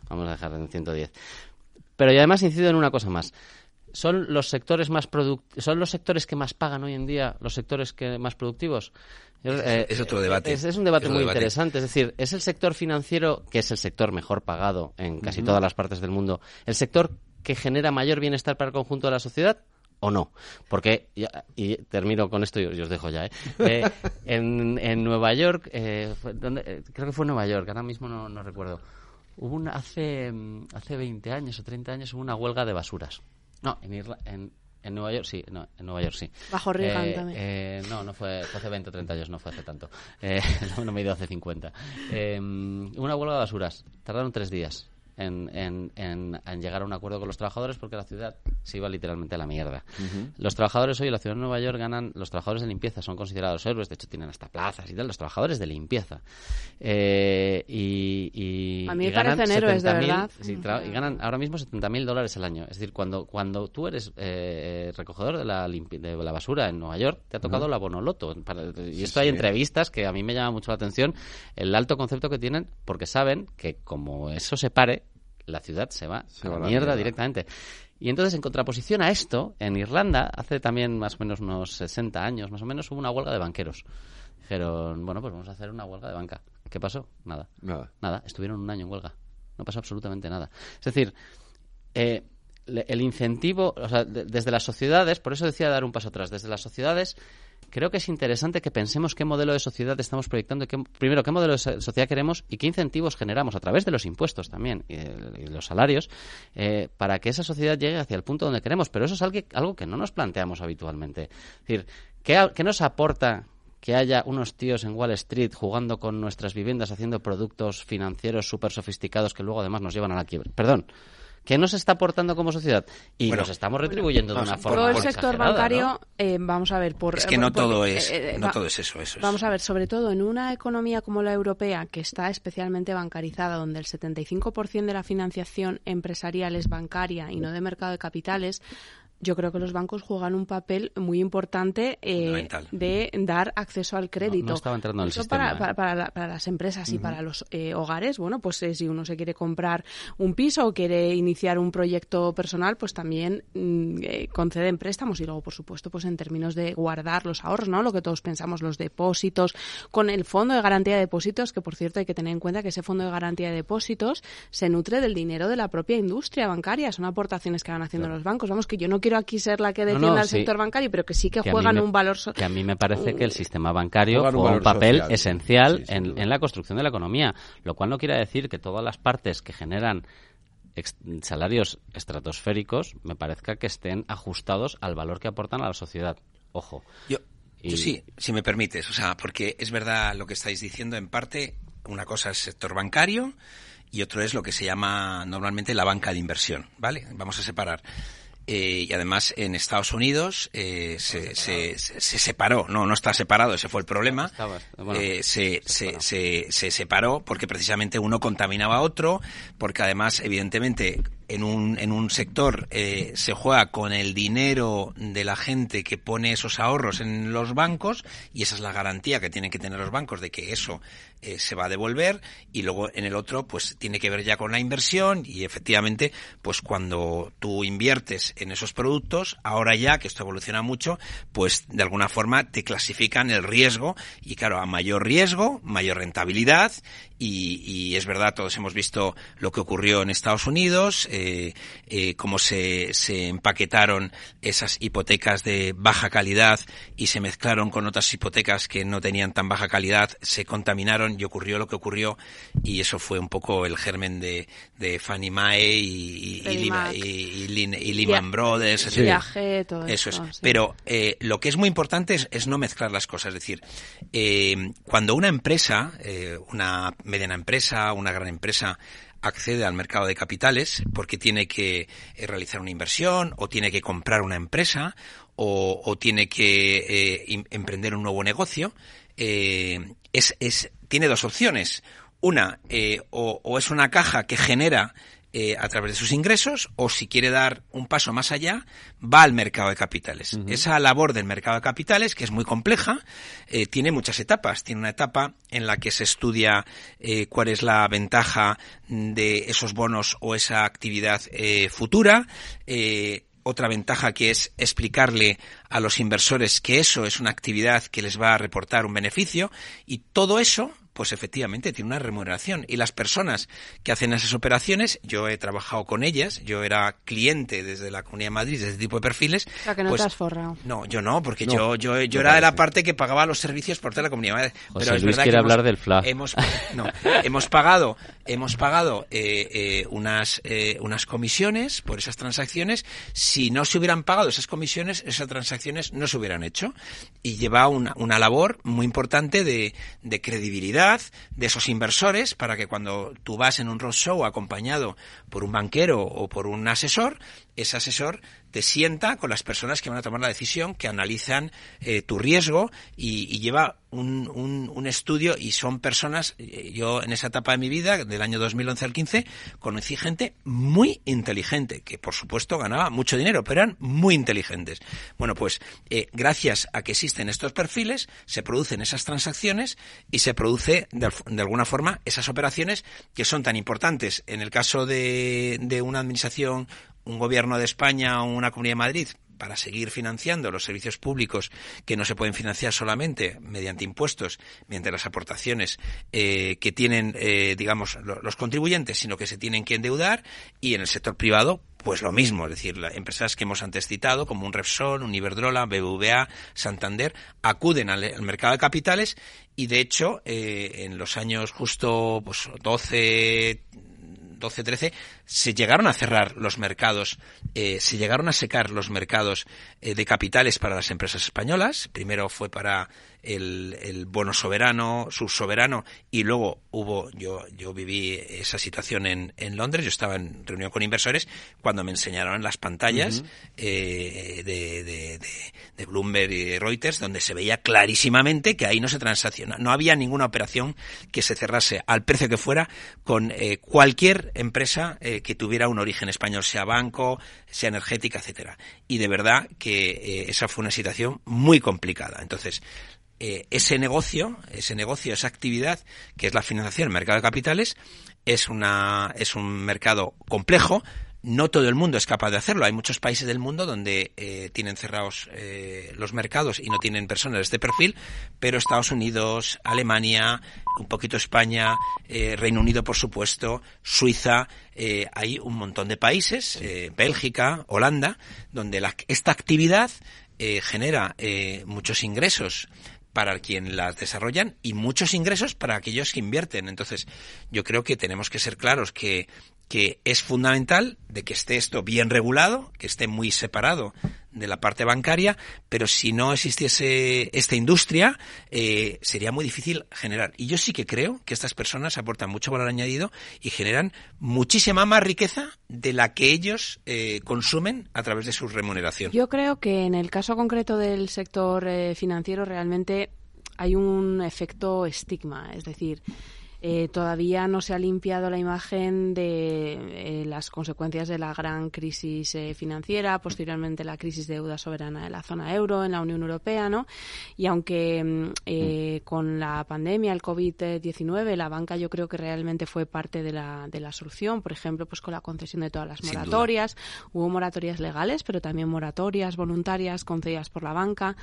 Vamos a dejar en 110. Pero y además incido en una cosa más son los sectores más son los sectores que más pagan hoy en día los sectores que más productivos eh, es otro debate. Es, un debate muy interesante. Es decir, es el sector financiero, que es el sector mejor pagado en casi todas las partes del mundo, el sector que genera mayor bienestar para el conjunto de la sociedad o no. Porque, y termino con esto y os dejo ya, ¿eh? eh en, en, Nueva York, eh, creo que fue en Nueva York, ahora mismo no, no recuerdo, hubo una, hace, hace 20 años o 30 años hubo una huelga de basuras. No, en, en, en Nueva York, sí, no, en Nueva York sí. Bajo Reagan eh, también. Eh, no, no fue, hace 20 o 30 años, no fue hace tanto. Eh, no, me he ido hace 50. una huelga de basuras. Tardaron tres días en, en, en, llegar a un acuerdo con los trabajadores porque la ciudad se iba literalmente a la mierda. Los trabajadores hoy en la ciudad de Nueva York ganan, los trabajadores de limpieza son considerados héroes, de hecho tienen hasta plazas y tal, los trabajadores de limpieza. Eh, y, a mí me parecen héroes, de verdad. y ganan ahora mismo 70.000 dólares al año. Es decir, cuando, cuando tú eres eh, recogedor de la, de la basura en Nueva York, te ha tocado la Bonoloto. y esto hay entrevistas que a mí me llama mucho la atención, el alto concepto que tienen, porque saben que como eso se pare, la ciudad se va a la mierda, directamente. Y entonces, en contraposición a esto, en Irlanda, hace también más o menos unos 60 años, más o menos, hubo una huelga de banqueros. Dijeron, bueno, pues vamos a hacer una huelga de banca. ¿Qué pasó? Nada. Nada. Nada. Estuvieron un año en huelga. No pasó absolutamente nada. Es decir, eh, el incentivo, o sea, desde las sociedades, por eso decía dar un paso atrás, desde las sociedades creo que es interesante que pensemos qué modelo de sociedad estamos proyectando, qué, primero qué modelo de sociedad queremos y qué incentivos generamos a través de los impuestos también y de, los salarios eh, para que esa sociedad llegue hacia el punto donde queremos. Pero eso es algo, algo que no nos planteamos habitualmente. Es decir, ¿qué, qué nos aporta que haya unos tíos en Wall Street jugando con nuestras viviendas, haciendo productos financieros súper sofisticados que luego además nos llevan a la quiebra. Perdón, ¿Qué nos está aportando como sociedad? Y nos estamos retribuyendo de una forma Todo el sector bancario, eh, vamos a ver, por... Es que no, todo, es, no todo es eso. eso vamos a ver, sobre todo en una economía como la europea, que está especialmente bancarizada, donde el 75% de la financiación empresarial es bancaria y no de mercado de capitales, yo creo que los bancos juegan un papel muy importante eh, de dar acceso al crédito. No, estaba entrando en el sistema, para, ¿eh? para, las empresas y para los eh, hogares, bueno, pues si uno se quiere comprar un piso o quiere iniciar un proyecto personal, pues también mm, conceden préstamos y luego, por supuesto, pues en términos de guardar los ahorros, ¿no? Lo que todos pensamos, los depósitos, con el fondo de garantía de depósitos, que por cierto hay que tener en cuenta que ese fondo de garantía de depósitos se nutre del dinero de la propia industria bancaria, son aportaciones que van haciendo los bancos. Vamos, que yo no quiero aquí ser la que defienda al sector bancario, pero que sí que, juegan un valor social. Que a mí me parece que el sistema bancario juega un, papel esencial en, en la construcción de la economía, lo cual no quiere decir que todas las partes que generan salarios estratosféricos me parezca que estén ajustados al valor que aportan a la sociedad. Ojo. Yo, yo sí, si me permites, o sea, porque es verdad lo que estáis diciendo en parte, una cosa es el sector bancario y otro es lo que se llama normalmente la banca de inversión, ¿vale? Vamos a separar. Eh, y además en Estados Unidos eh, se, se, se, separó, no, no está separado, ese fue el problema. eh, se, se, se, se separó porque precisamente uno contaminaba a otro, porque además, evidentemente, en un, en un sector eh, se juega con el dinero de la gente que pone esos ahorros en los bancos y esa es la garantía que tienen que tener los bancos de que eso eh, se va a devolver y luego en el otro pues tiene que ver ya con la inversión y efectivamente pues cuando tú inviertes en esos productos ahora ya que esto evoluciona mucho pues de alguna forma te clasifican el riesgo y claro a mayor riesgo mayor rentabilidad y, y es verdad todos hemos visto lo que ocurrió en Estados Unidos eh, eh, cómo se, se empaquetaron esas hipotecas de baja calidad y se mezclaron con otras hipotecas que no tenían tan baja calidad, se contaminaron y ocurrió lo que ocurrió y eso fue un poco el germen de, de Fannie Mae y, y, Lehman Brothers. eso es. Pero eh, lo que es muy importante es, no mezclar las cosas. Es decir, eh, cuando una empresa, eh, una mediana empresa, una gran empresa, accede al mercado de capitales porque tiene que eh, realizar una inversión o tiene que comprar una empresa o, tiene que eh, emprender un nuevo negocio, eh, es, es, tiene dos opciones. Una, o, o, es una caja que genera eh, a través de sus ingresos o si quiere dar un paso más allá, va al mercado de capitales. Esa labor del mercado de capitales, que es muy compleja, eh, tiene muchas etapas. Tiene una etapa en la que se estudia eh, cuál es la ventaja de esos bonos o esa actividad futura otra ventaja que es explicarle a los inversores que eso es una actividad que les va a reportar un beneficio y todo eso pues efectivamente tiene una remuneración. Y las personas que hacen esas operaciones, yo he trabajado con ellas, yo era cliente desde la Comunidad de Madrid de este tipo de perfiles. O sea, que no pues te has forrado. No, yo no, porque yo, yo, yo era de la parte que pagaba los servicios por toda la Comunidad de Madrid. Pero es Luis quiere hablar del FLA. Hemos, no, hemos pagado, hemos pagado eh, eh, unas, eh, unas comisiones por esas transacciones. Si no se hubieran pagado esas comisiones, esas transacciones no se hubieran hecho. Y lleva una, una labor muy importante de, de credibilidad de esos inversores para que cuando tú vas en un roadshow acompañado por un banquero o por un asesor, ese asesor te sienta con las personas que van a tomar la decisión, que analizan eh, tu riesgo y, lleva un, un, estudio y son personas, eh, yo en esa etapa de mi vida, del año 2011 al 15, conocí gente muy inteligente, que por supuesto ganaba mucho dinero, pero eran muy inteligentes. Bueno, pues eh, gracias a que existen estos perfiles, se producen esas transacciones y se produce de, de alguna forma esas operaciones que son tan importantes en el caso de, de una administración un gobierno de España o una comunidad de Madrid para seguir financiando los servicios públicos que no se pueden financiar solamente mediante impuestos, mediante las aportaciones eh, que tienen, eh, digamos, los contribuyentes, sino que se tienen que endeudar y en el sector privado pues lo mismo, es decir, las empresas que hemos antes citado, como un Repsol, un Iberdrola, BBVA, Santander, acuden al, mercado de capitales y, de hecho, eh, en los años justo pues, 12, 12-13, se llegaron a cerrar los mercados, eh, se llegaron a secar los mercados eh, de capitales para las empresas españolas. Primero fue para el, el bono soberano, subsoberano, y luego hubo, yo, yo viví esa situación en, en Londres, yo estaba en reunión con inversores cuando me enseñaron las pantallas eh, de, de, de, Bloomberg y Reuters, donde se veía clarísimamente que ahí no se transacciona, no había ninguna operación que se cerrase al precio que fuera con eh, cualquier empresa eh, que tuviera un origen español, sea banco, sea energética, etcétera. Y de verdad que eh, esa fue una situación muy complicada. Entonces, eh, ese negocio, ese negocio, esa actividad, que es la financiación, el mercado de capitales, es una, es un mercado complejo, no todo el mundo es capaz de hacerlo. Hay muchos países del mundo donde eh, tienen cerrados eh, los mercados y no tienen personas de este perfil, pero Estados Unidos, Alemania, un poquito España, eh, Reino Unido, por supuesto, Suiza, hay un montón de países, Bélgica, Holanda, donde la, esta actividad genera muchos ingresos para quien las desarrollan y muchos ingresos para aquellos que invierten. Entonces, yo creo que tenemos que ser claros que que es fundamental de que esté esto bien regulado, que esté muy separado de la parte bancaria, pero si no existiese esta industria, eh, sería muy difícil generar. Y yo sí que creo que estas personas aportan mucho valor añadido y generan muchísima más riqueza de la que ellos eh, consumen a través de su remuneración. Yo creo que en el caso concreto del sector eh, financiero realmente hay un efecto estigma, es decir, eh, todavía no se ha limpiado la imagen de eh, las consecuencias de la gran crisis eh, financiera, posteriormente la crisis de deuda soberana de la zona euro en la Unión Europea, ¿no? Y aunque mm, con la pandemia, el COVID-19, la banca yo creo que realmente fue parte de la, de la solución, por ejemplo, pues con la concesión de todas las moratorias, hubo moratorias legales, pero también moratorias voluntarias concedidas por la banca,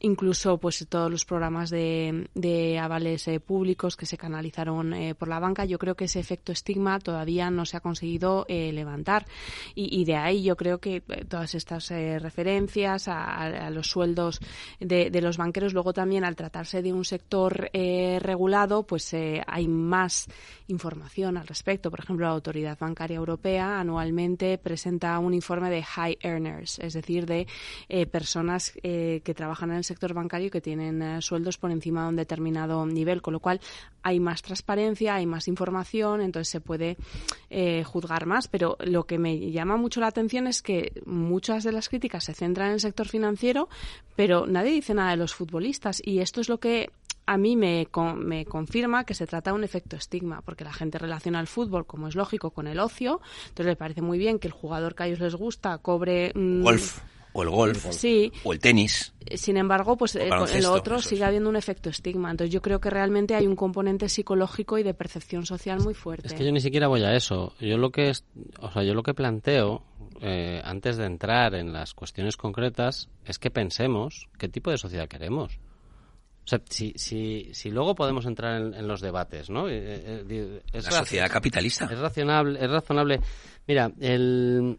incluso pues todos los programas de, de avales públicos que se canalizaron eh, por la banca, yo creo que ese efecto estigma todavía no se ha conseguido eh, levantar. Y, de ahí yo creo que eh, todas estas referencias a, los sueldos de, los banqueros, luego también al tratarse de un sector regulado, pues hay más información al respecto. Por ejemplo, la Autoridad Bancaria Europea anualmente presenta un informe de high earners, es decir, de personas que trabajan en el sector bancario que tienen sueldos por encima de un determinado nivel, con lo cual hay más transparencia hay más información, entonces se puede eh, juzgar más. Pero lo que me llama mucho la atención es que muchas de las críticas se centran en el sector financiero, pero nadie dice nada de los futbolistas. Y esto es lo que a mí me, me, confirma que se trata de un efecto estigma, porque la gente relaciona el fútbol, como es lógico, con el ocio. Entonces le parece muy bien que el jugador que a ellos les gusta cobre. Golf o el golf sí. o el tenis. Sin embargo, pues eh, en lo otro sigue habiendo un efecto estigma. Entonces yo creo que realmente hay un componente psicológico y de percepción social muy fuerte. Es que yo ni siquiera voy a eso. Yo lo que es, o sea, yo lo que planteo eh, antes de entrar en las cuestiones concretas es que pensemos qué tipo de sociedad queremos. O sea, si, si, si luego podemos entrar en, los debates, ¿no? Eh, es La sociedad capitalista. Es razonable, es razonable. Mira, el,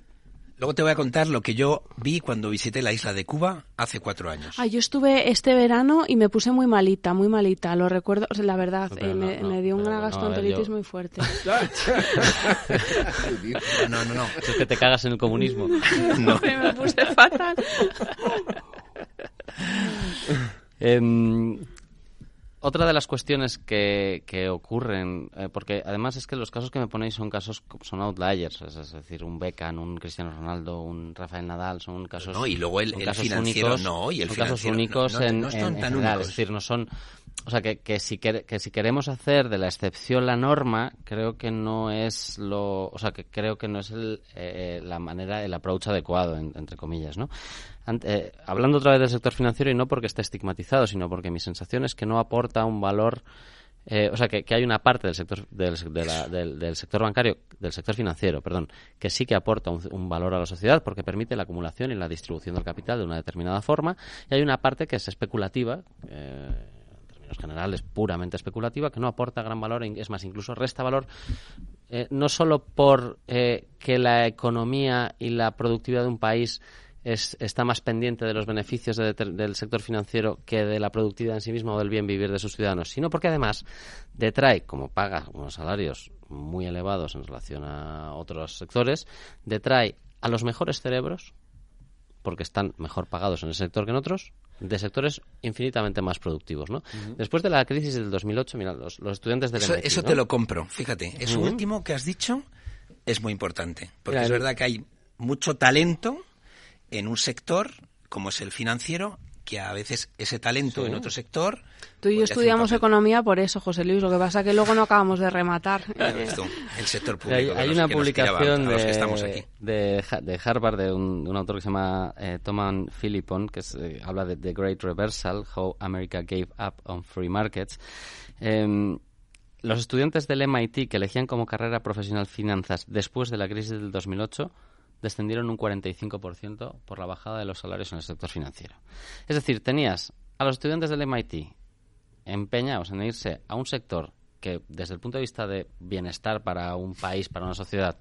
Luego te voy a contar lo que yo vi cuando visité la isla de Cuba hace cuatro años. Ah, yo estuve este verano y me puse muy malita, muy malita. Lo recuerdo, la verdad, eh, me, dio una gastroenteritis muy fuerte. no, no, no. Es que te cagas en el comunismo. no. me puse fatal. eh, otra de las cuestiones que, que ocurren, eh, porque además es que los casos que me ponéis son casos, son outliers, es, decir, un Beckham, un Cristiano Ronaldo, un Rafael Nadal, son casos, no, y luego el, financiero únicos, no, y el son casos únicos en, general, es decir, no son, o sea, que, que, si que, si queremos hacer de la excepción la norma, creo que no es lo, o sea, que creo que no es el, eh, la manera, el approach adecuado, entre comillas, ¿no? Eh, hablando otra vez del sector financiero y no porque esté estigmatizado, sino porque mi sensación es que no aporta un valor eh, o sea, que, hay una parte del sector del, sector bancario, del sector financiero, perdón, que sí que aporta un, valor a la sociedad porque permite la acumulación y la distribución del capital de una determinada forma, y hay una parte que es especulativa, eh, generales puramente especulativa, que no aporta gran valor, es más, incluso resta valor, no solo por que la economía y la productividad de un país está más pendiente de los beneficios del sector financiero que de la productividad en sí misma o del bien vivir de sus ciudadanos, sino porque además detrae, como paga unos salarios muy elevados en relación a otros sectores, detrae a los mejores cerebros, porque están mejor pagados en el sector que en otros, de sectores infinitamente más productivos, ¿no? Después de la crisis del 2008, mira, los, estudiantes del Eso, MIT, eso ¿no? te lo compro, fíjate. Eso último que has dicho es muy importante. Porque Mira, es verdad que hay mucho talento en un sector como es el financiero, que a veces ese talento en otro sector... Tú y yo estudiamos economía por eso, José Luis. Lo que pasa que luego no acabamos de rematar. El sector público. Hay, una publicación de, de, Ha- de Harvard de un, de un autor que se llama eh, Thomas Philippon, que es, eh, habla de The Great Reversal, How America Gave Up on Free Markets. Em, los estudiantes del MIT que elegían como carrera profesional finanzas después de la crisis del 2008 descendieron un 45% por la bajada de los salarios en el sector financiero. Es decir, tenías a los estudiantes del MIT empeñados en irse a un sector que desde el punto de vista de bienestar para un país, para una sociedad,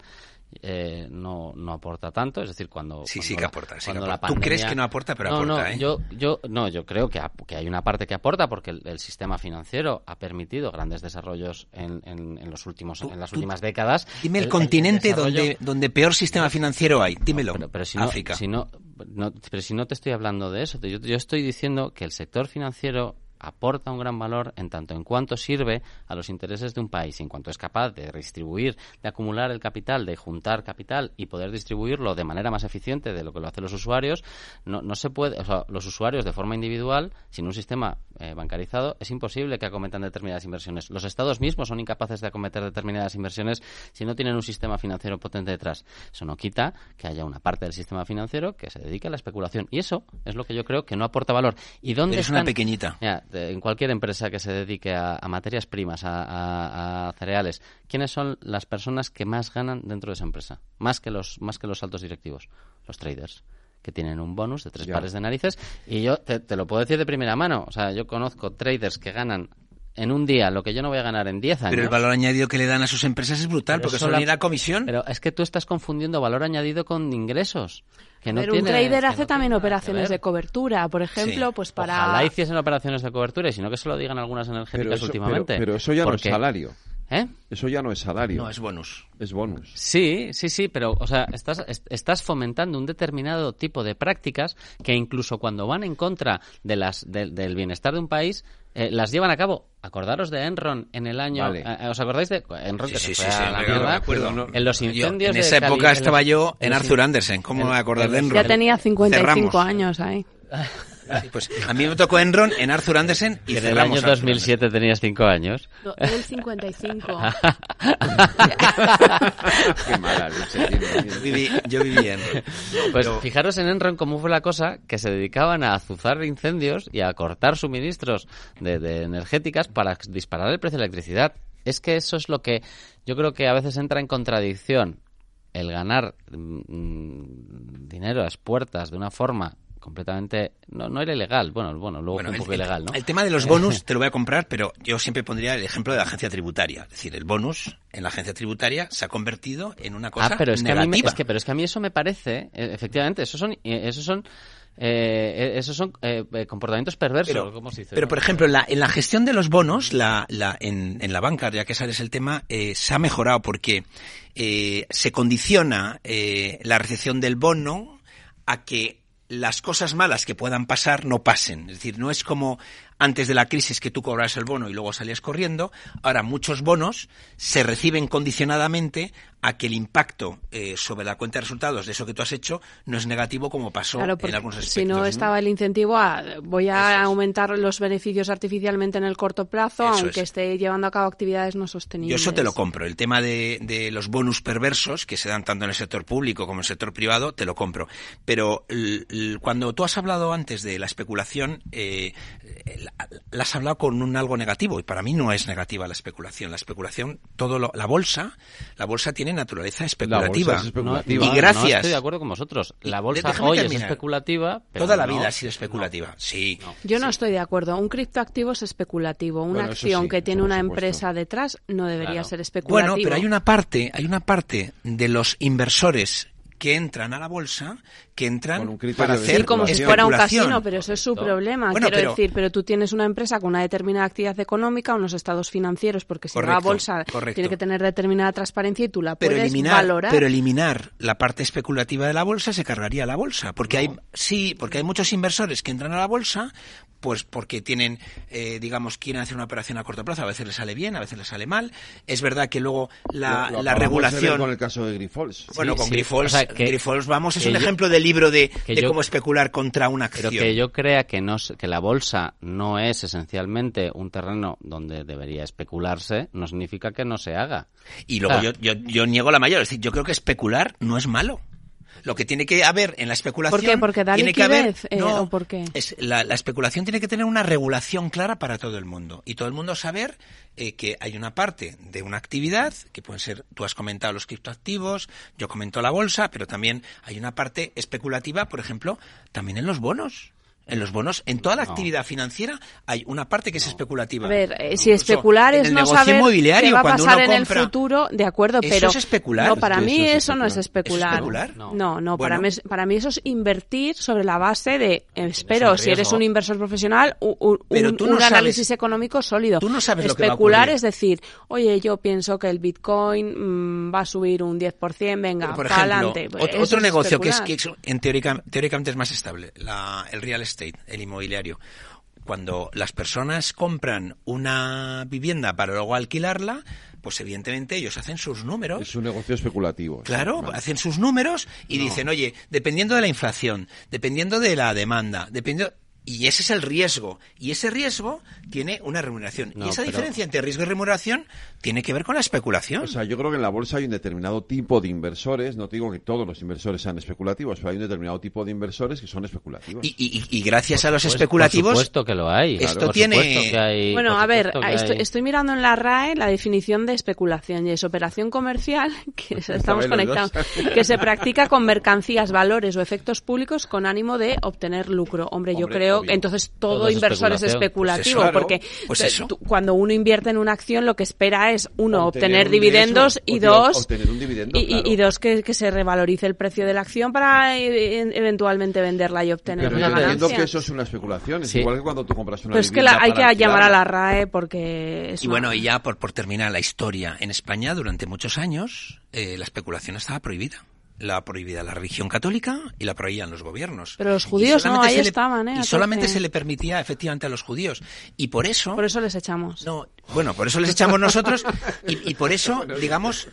eh, no, no aporta tanto, es decir, cuando... Sí, cuando sí que la- aporta, sí que cuando la aporta. Tú pandemia- crees que no aporta, pero no, aporta, no, ¿eh? Yo, yo, no, yo creo que, que hay una parte que aporta porque el, el sistema financiero ha permitido grandes desarrollos en, en, en los últimos, Tú- en las tú- últimas décadas. Dime el, el continente desarrollo- donde, donde peor sistema financiero hay. Dímelo. pero, pero si no, África. si no, no- pero si no te estoy hablando de eso, yo, yo estoy diciendo que el sector financiero aporta un gran valor en tanto en cuanto sirve a los intereses de un país, en cuanto es capaz de redistribuir, de acumular el capital, de juntar capital y poder distribuirlo de manera más eficiente de lo que lo hacen los usuarios, no, no se puede, o sea, los usuarios de forma individual, sin un sistema eh, bancarizado, es imposible que acometan determinadas inversiones. Los estados mismos son incapaces de acometer determinadas inversiones si no tienen un sistema financiero potente detrás. Eso no quita que haya una parte del sistema financiero que se dedique a la especulación. Y eso es lo que yo creo que no aporta valor. ¿Y dónde Eres una están- pequeñita. De- en cualquier empresa que se dedique a, a materias primas, a, a- a cereales, ¿quiénes son las personas que más ganan dentro de esa empresa? Más que los, más que los altos directivos. Los traders que tienen un bonus de tres Ya. pares de narices. Y yo te, te lo puedo decir de primera mano. O sea, yo conozco traders que ganan en un día lo que yo no voy a ganar en 10 años. Pero el valor añadido que le dan a sus empresas es brutal, Pero porque eso la- comisión. Pero es que tú estás confundiendo valor añadido con ingresos. Que no Pero un tiene- trader que hace no también operaciones de cobertura, por ejemplo, Sí. pues para... Ojalá hiciesen operaciones de cobertura y si no que se lo digan algunas energéticas Pero eso, últimamente. pero- pero eso ya no Porque- es salario. ¿Eh? Eso ya no es salario. No, es bonus. Es bonus. Sí, sí, sí, pero, o sea, estás, est- estás fomentando un determinado tipo de prácticas que incluso cuando van en contra de las, del- del bienestar de un país, eh, las llevan a cabo. Acordaros de Enron en el año. Vale. eh, ¿Os acordáis de Enron Sí, que sí, se sí, fue sí, a la me acuerdo. En los Yo, incendios en de esa Cali- época en los- estaba yo en Arthur Andersen. ¿Cómo en- me voy a acordar en de Enron? Ya tenía 55 Cerramos. años ahí. Sí, pues a mí me tocó Enron en Arthur Andersen y Y en el año Arthur 2007 tenías 5 años. No, el 55. Qué mala. Andersen. Yo viví, yo viví Enron. Pues fijaros en Enron cómo fue la cosa, que se dedicaban a azuzar incendios y a cortar suministros de, de energéticas para disparar el precio de la electricidad. Es que eso es lo que yo creo que a veces entra en contradicción el ganar mm, dinero a las puertas de una forma completamente no no era ilegal bueno bueno luego Bueno, fue un poco el- ilegal no el tema de los bonus te lo voy a comprar, pero yo siempre pondría el ejemplo de la agencia tributaria. Es decir, el bonus en la agencia tributaria se ha convertido en una cosa ah pero es que, a mí me- negativa. es que pero es que a mí eso me parece eh, efectivamente esos son eh, esos son eh, esos son eh, eh, comportamientos perversos Pero, ¿cómo se dice? pero, por ejemplo, en la, en la gestión de los bonos, la, la, en, en la banca, ya que sales el tema, eh, se ha mejorado porque eh, se condiciona eh, la recepción del bono a que las cosas malas que puedan pasar no pasen. Es decir, no es como antes de la crisis que tú cobras el bono y luego salías corriendo. Ahora muchos bonos se reciben condicionadamente a que el impacto eh, sobre la cuenta de resultados de eso que tú has hecho no es negativo como pasó Claro, en algunos aspectos. si no estaba el incentivo a voy a aumentar los beneficios artificialmente en el corto plazo, Eso aunque es. esté llevando a cabo actividades no Yo sostenibles. eso te lo compro. El tema de, de los bonus perversos que se dan tanto en el sector público como en el sector privado, te lo compro. Pero cuando tú has hablado antes de la especulación, eh, la, has hablado con un algo negativo y para mí no es negativa la especulación. La especulación, todo lo- la bolsa, la bolsa tiene naturaleza La especulativa. bolsa es No, especulativa. Y gracias. No estoy de acuerdo con vosotros. La bolsa hoy es especulativa. pero Toda la no. vida ha sido especulativa. Sí. Yo no estoy de acuerdo. Un criptoactivo es especulativo. Una Bueno, acción sí, que tiene una supuesto. empresa detrás no debería Claro. ser especulativa. Bueno, pero hay una parte, hay una parte de los inversores que entran a la bolsa, que entran Con un criterio para de hacer Sí, como si fuera un casino, pero eso es su problema. Bueno, Quiero pero- decir, pero tú tienes una empresa con una determinada actividad económica, unos estados financieros, porque si va a bolsa correcto. tiene que tener determinada transparencia y tú la pero puedes eliminar, valorar. pero eliminar la parte especulativa de la bolsa se cargaría la bolsa, porque hay sí, porque hay muchos inversores que entran a la bolsa, pues porque tienen, eh, digamos, quieren hacer una operación a corto plazo, a veces les sale bien, a veces les sale mal. Es verdad que luego la, Lo- la regulación con el caso de Grifols. Bueno, Sí, con sí. Grifols, O sea, que- Grifols, vamos, es un yo- ejemplo del libro de, que de yo- cómo especular contra una Pero acción. que yo crea que no que la bolsa no es esencialmente un terreno donde debería especularse, no significa que no se haga. Y luego Claro. yo, yo, yo niego la mayor. Es decir, yo creo que especular no es malo. Lo que tiene que haber en la especulación. ¿Por qué? ¿Porque da tiene que haber, eh, no, o por qué? Es, la, la especulación tiene que tener una regulación clara para todo el mundo. Y todo el mundo saber eh, que hay una parte de una actividad, que pueden ser, tú has comentado los criptoactivos, yo comento la bolsa, pero también hay una parte especulativa, por ejemplo, también en los bonos. En los bonos, en toda la No. actividad financiera hay una parte que es especulativa. A ver, eh, si Incluso especular es no saber inmobiliario, qué va a cuando pasar uno en el futuro, de acuerdo, Eso pero es especular. no para mí eso es eso no es especular. especular. ¿Eso es No, especular? no, para Bueno. mí es- para mí eso es invertir sobre la base de espero si eres un inversor profesional u- u- Pero un, tú no un sabes- análisis económico sólido. tú no sabes lo que va a especular es decir, oye, yo pienso que el Bitcoin mm, va a subir un 10%, venga, Pero, por ejemplo, adelante. Otro, eso otro es negocio que es, especular. que en teórica, teóricamente es más estable, la- el real estate, el inmobiliario. Cuando las personas compran una vivienda para luego alquilarla, pues evidentemente ellos hacen sus números. Es un negocio especulativo. Claro, hacen sus números y dicen, oye, dependiendo de la inflación, dependiendo de la demanda, dependiendo... Y ese es el riesgo. Y ese riesgo tiene una remuneración. No, y esa pero- diferencia entre riesgo y remuneración tiene que ver con la especulación. O sea, yo creo que en la bolsa hay un determinado tipo de inversores, no te digo que todos los inversores sean especulativos, pero hay un determinado tipo de inversores que son especulativos. y, y- y gracias a los especulativos... Por supuesto que lo hay. Esto Por tiene- supuesto que hay- Bueno, a ver, estoy, hay- estoy mirando en la RAE la definición de especulación y es operación comercial, que estamos conectados, dos. que se practica con mercancías, valores o efectos públicos con ánimo de obtener lucro. Hombre, yo Hombre, creo obvio. que entonces todo, Todo es inversor es especulativo, Pues eso, porque. Pues tú- eso. tú- cuando uno invierte en una acción lo que espera es, uno, obtener, un dividendos ingreso, y dos, obtener un dividendo, y, y- claro. y dos, que, que se revalorice el precio de la acción para eh, eventualmente venderla y obtener Pero una yo entiendo ganancia. que eso es una especulación. Es Sí. igual que cuando tú compras una Pero es que la- hay que llamar a la. RAE porque es Y una- bueno, y ya por, por terminar la historia, en España durante muchos años eh, la especulación estaba prohibida. La prohibida la religión católica y la prohibían los gobiernos. Pero los judíos no, solamente ahí se le- estaban, ¿eh? Y solamente se le permitía efectivamente a los judíos. Y por eso... Por eso les echamos. No, bueno, por eso les echamos nosotros y, y por eso, digamos,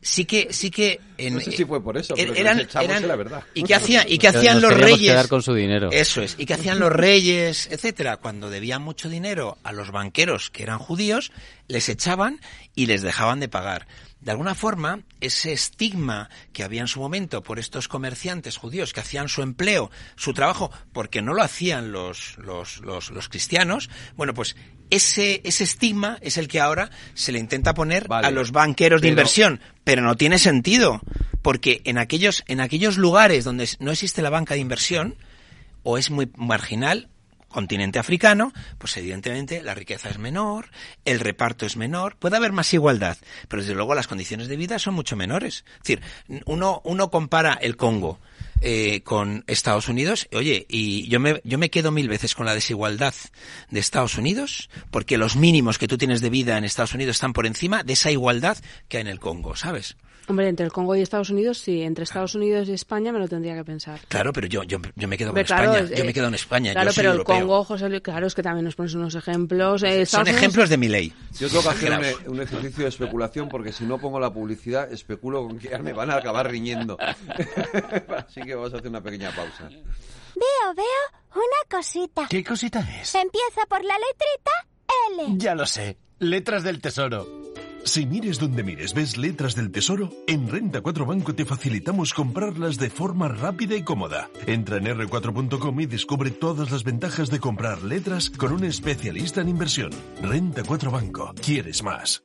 sí que sí que en, No sé si fue por eso, er- pero eran, eran- la verdad. y qué hacían y qué Nos hacían los queríamos reyes quedar con su dinero. eso es y qué hacían los reyes etcétera cuando debían mucho dinero a los banqueros que eran judíos les echaban y les dejaban de pagar de alguna forma, ese estigma que había en su momento por estos comerciantes judíos que hacían su empleo, su trabajo, porque no lo hacían los, los, los, los cristianos, bueno, pues ese, ese estigma es el que ahora se le intenta poner Vale. a los banqueros de inversión, pero no tiene sentido, porque en aquellos, en aquellos lugares donde no existe la banca de inversión, o es muy marginal, continente africano, pues evidentemente la riqueza es menor, el reparto es menor, puede haber más igualdad, pero desde luego las condiciones de vida son mucho menores. Es decir, uno, uno compara el Congo eh, con Estados Unidos, oye, y yo me, yo me quedo mil veces con la desigualdad de Estados Unidos, porque los mínimos que tú tienes de vida en Estados Unidos están por encima de esa igualdad que hay en el Congo, ¿sabes? Hombre, entre el Congo y Estados Unidos, sí. Entre Estados Unidos y España me lo tendría que pensar. Claro, pero yo, yo, yo me quedo con claro, España, es- yo me eh, quedo en España, Claro, yo soy pero el europeo. Congo, José Luis, claro, es que también nos pones unos ejemplos. eh, Son Unidos- ejemplos de mi ley. Yo tengo que hacer un, un ejercicio de especulación porque si no pongo la publicidad, especulo con que ya me van a acabar riñendo. Así que vamos a hacer una pequeña pausa. Veo, veo una cosita. ¿Qué cosita es? Empieza por la letrita L. Ya lo sé. Letras del Tesoro. Si mires donde mires, ves letras del tesoro, en Renta 4 Banco te facilitamos comprarlas de forma rápida y cómoda. Entra en r4.com y descubre todas las ventajas de comprar letras con un especialista en inversión. Renta 4 Banco. ¿Quieres más?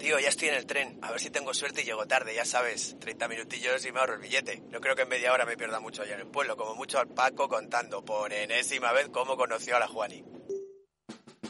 Tío, ya estoy en el tren. A ver si tengo suerte y llego tarde, ya sabes. 30 minutillos y me ahorro el billete. No creo que en media hora me pierda mucho allá en el pueblo. Como mucho al Paco contando por enésima vez cómo conoció a la Juani.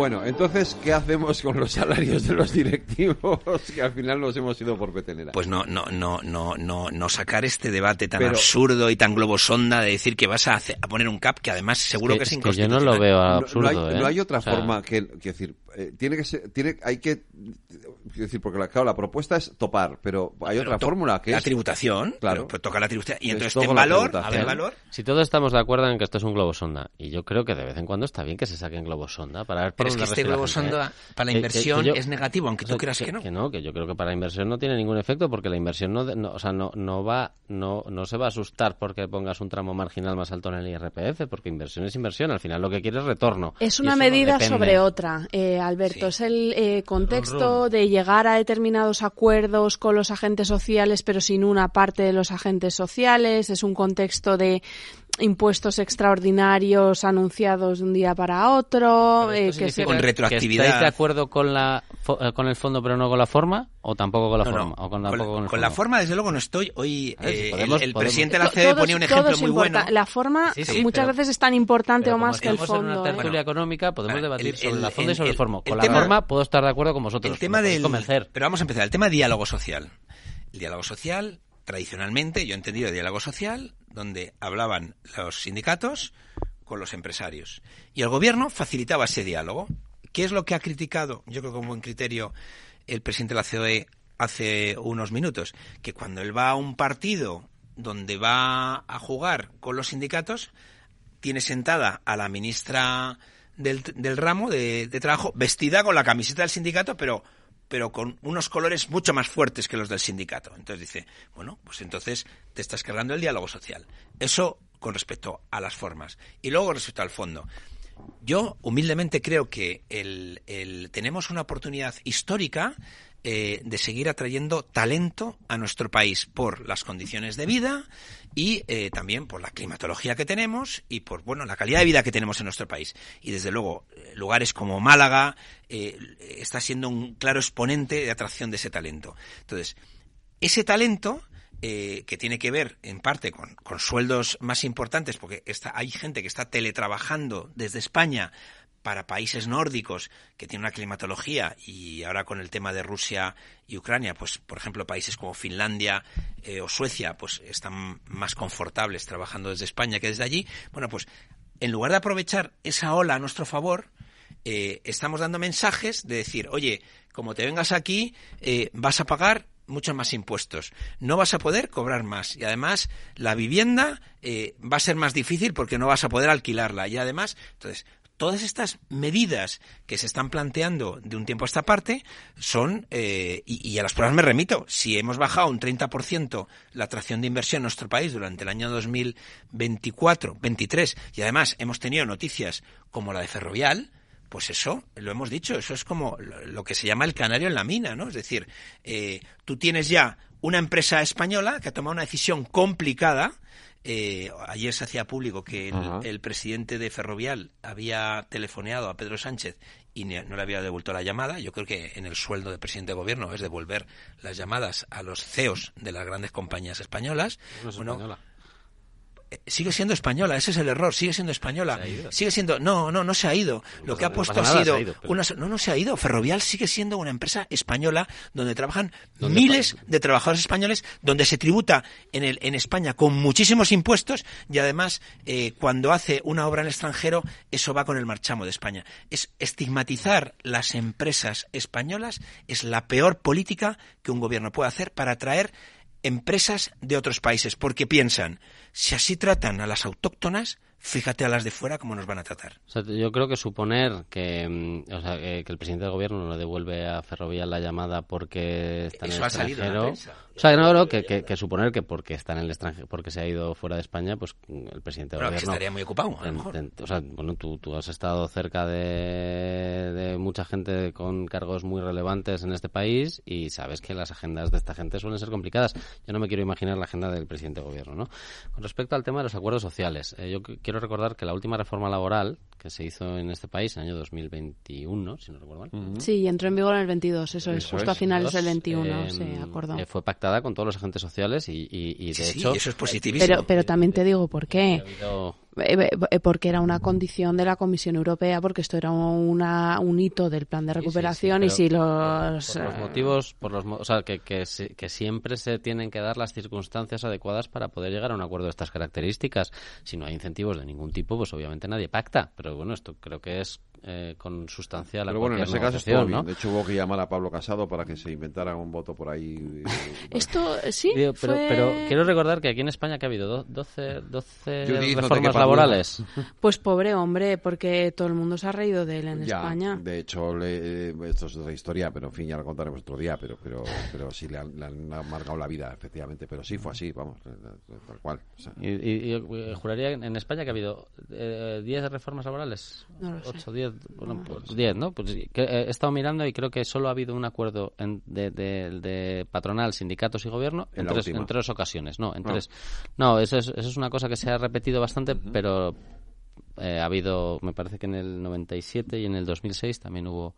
Bueno, entonces, ¿qué hacemos con los salarios de los directivos que al final nos hemos ido por petenera? Pues no, no, no, no, no, no sacar este debate tan absurdo y tan globosonda de decir que vas a, a poner un cap que además seguro que, es, inconstitucional. yo no lo veo absurdo. No, hay, ¿eh? no hay, otra forma que, que decir, eh, tiene que ser, tiene, hay que decir, porque la, claro, la propuesta es topar, pero hay Pero otra to- fórmula que la es tributación, claro, pues toca la tributación y Es entonces ten la valor, ten valor. Si todos estamos de acuerdo en que esto es un globo sonda, y yo creo que de vez en cuando está bien que se saquen globos sonda para ver por Pero es que este la globo gente, sonda ¿eh? para la Que- que- inversión que yo- es negativo, aunque o tú sea, creas que no. Que no, que yo creo que para la inversión no tiene ningún efecto porque la inversión no, no- o sea, no, no va, no, no se va a asustar porque pongas un tramo marginal más alto en el IRPF, porque inversión es inversión. Al final lo que quiere es retorno. Es una no medida sobre otra, eh, Alberto. Es el eh, contexto de llegar a determinados acuerdos con los agentes sociales, pero sin una parte de los agentes sociales. Es un contexto de impuestos extraordinarios anunciados de un día para otro. Eh, que se- significa que ¿Estáis de acuerdo con, la, eh, con el fondo pero no con la forma? ¿O tampoco con la No, no. forma? ¿O con, Con, tampoco con el con la fondo? forma, desde luego, no estoy. Hoy si eh, podemos- el, el podemos- presidente de la CEDE ponía un ejemplo muy importa- bueno. La forma Sí, sí, muchas pero- veces es tan importante o más que el estamos en fondo. una ¿eh? tertulia económica podemos debatir el- sobre el- la fondo y el- sobre el, el- forma. el Con tema- la forma puedo estar de acuerdo con vosotros. El tema me podéis del. convencer. Pero vamos a empezar. El tema diálogo social. El diálogo social, tradicionalmente, yo he entendido el diálogo social, donde hablaban los sindicatos con los empresarios. Y el gobierno facilitaba ese diálogo. ¿Qué es lo que ha criticado, yo creo con buen criterio, el presidente de la COE hace unos minutos? Que cuando él va a un partido donde va a jugar con los sindicatos, tiene sentada a la ministra del, ramo de trabajo vestida con la camiseta del sindicato, pero pero con unos colores mucho más fuertes que los del sindicato. Entonces dice, bueno, pues entonces te estás cargando el diálogo social. Eso con respecto a las formas. Y luego respecto al fondo. Yo humildemente creo que el, el- tenemos una oportunidad histórica eh, de seguir atrayendo talento a nuestro país por las condiciones de vida y eh, también por la climatología que tenemos y por bueno la calidad de vida que tenemos en nuestro país. Y desde luego eh, lugares como Málaga eh, está siendo un claro exponente de atracción de ese talento. Entonces ese talento eh, que tiene que ver en parte con, con sueldos más importantes, porque está, hay gente que está teletrabajando desde España para países nórdicos que tienen una climatología y ahora con el tema de Rusia y Ucrania, pues por ejemplo países como Finlandia eh, o Suecia, pues están más confortables trabajando desde España que desde allí. Bueno, pues en lugar de aprovechar esa ola a nuestro favor, eh, estamos dando mensajes de decir, oye, como te vengas aquí, eh, vas a pagar muchos más impuestos. No vas a poder cobrar más. Y además, la vivienda eh, va a ser más difícil porque no vas a poder alquilarla. Y además, entonces, todas estas medidas que se están planteando de un tiempo a esta parte son, eh, y, a las pruebas me remito, si hemos bajado un 30% la atracción de inversión en nuestro país durante el año 2024, 23, y además hemos tenido noticias como la de Ferrovial, pues eso, lo hemos dicho, eso es como lo lo que se llama el canario en la mina, ¿no? Es decir, eh, tú tienes ya una empresa española que ha tomado una decisión complicada. Eh, ayer se hacía público que el, presidente de Ferrovial había telefoneado a Pedro Sánchez y no le había devuelto la llamada. Yo creo que en el sueldo de presidente de gobierno es devolver las llamadas a los CEOs de las grandes compañías españolas. No es Bueno, española. Sigue siendo española, ese es el error, sigue siendo española. Sigue siendo, no, no, no se ha ido. Lo que ha puesto ha sido, se ha ido, pero- una, no, no se ha ido. Ferrovial sigue siendo una empresa española donde trabajan ¿Dónde miles de trabajadores españoles, donde se tributa en, el, en España con muchísimos impuestos y además eh, cuando hace una obra en el extranjero, eso va con el marchamo de España. Es estigmatizar las empresas españolas es la peor política que un gobierno puede hacer para atraer empresas de otros países, porque piensan, si así tratan a las autóctonas, fíjate a las de fuera cómo nos van a tratar. yo creo que suponer que, mm, o sea, que, el presidente del gobierno no le devuelve a Ferrovial la llamada porque está en el extranjero. O sea, no, no que, que, suponer que porque está en el extranjero, porque se ha ido fuera de España, pues el presidente del gobierno. estaría muy ocupado, o sea, bueno, tú, tú has estado cerca de, de mucha gente con cargos muy relevantes en este país y sabes que las agendas de esta gente suelen ser complicadas. Yo no me quiero imaginar la agenda del presidente del gobierno, ¿no? Con respecto al tema de los acuerdos sociales, eh, yo quiero recordar que la última reforma laboral que se hizo en este país en el año 2021, si no recuerdo mal. Sí, entró en vigor en el 22, eso, es, justo a finales del 21, se acordó. Eh, fue pactada con todos los agentes sociales y, y, de hecho... Sí, eso es positivísimo. Pero, pero también te digo por qué. Eh, eh, porque era una condición de la Comisión Europea, porque esto era una, un hito del plan de recuperación y si los... Por los motivos, por los, o sea, que, que, que, siempre se tienen que dar las circunstancias adecuadas para poder llegar a un acuerdo de estas características. Si no hay incentivos de ningún tipo, pues obviamente nadie pacta. Pero bueno, esto creo que es eh, con sustancia Pero bueno, en ese caso estuvo bien. De hecho, hubo que llamar a Pablo Casado para que se inventara un voto por ahí. Esto, sí. pero, pero, quiero recordar que aquí en España que ha habido 12, 12 reformas laborales. Pues pobre hombre, porque todo el mundo se ha reído de él en España. De hecho, le, esto es otra historia, pero en fin, ya lo contaremos otro día. Pero, pero, pero sí le han, marcado la vida, efectivamente. Pero sí fue así, vamos, tal cual. y, juraría en España que ha habido 10 eh, reformas laborales. No lo 8, 10 bueno, pues 10, ¿no? Pues eh, he estado mirando y creo que solo ha habido un acuerdo de, patronal, sindicatos y gobierno en, tres, ocasiones, ¿no? En ah. No, eso es, eso es una cosa que se ha repetido bastante, pero eh, ha habido, me parece que en el 97 y en el 2006 también hubo,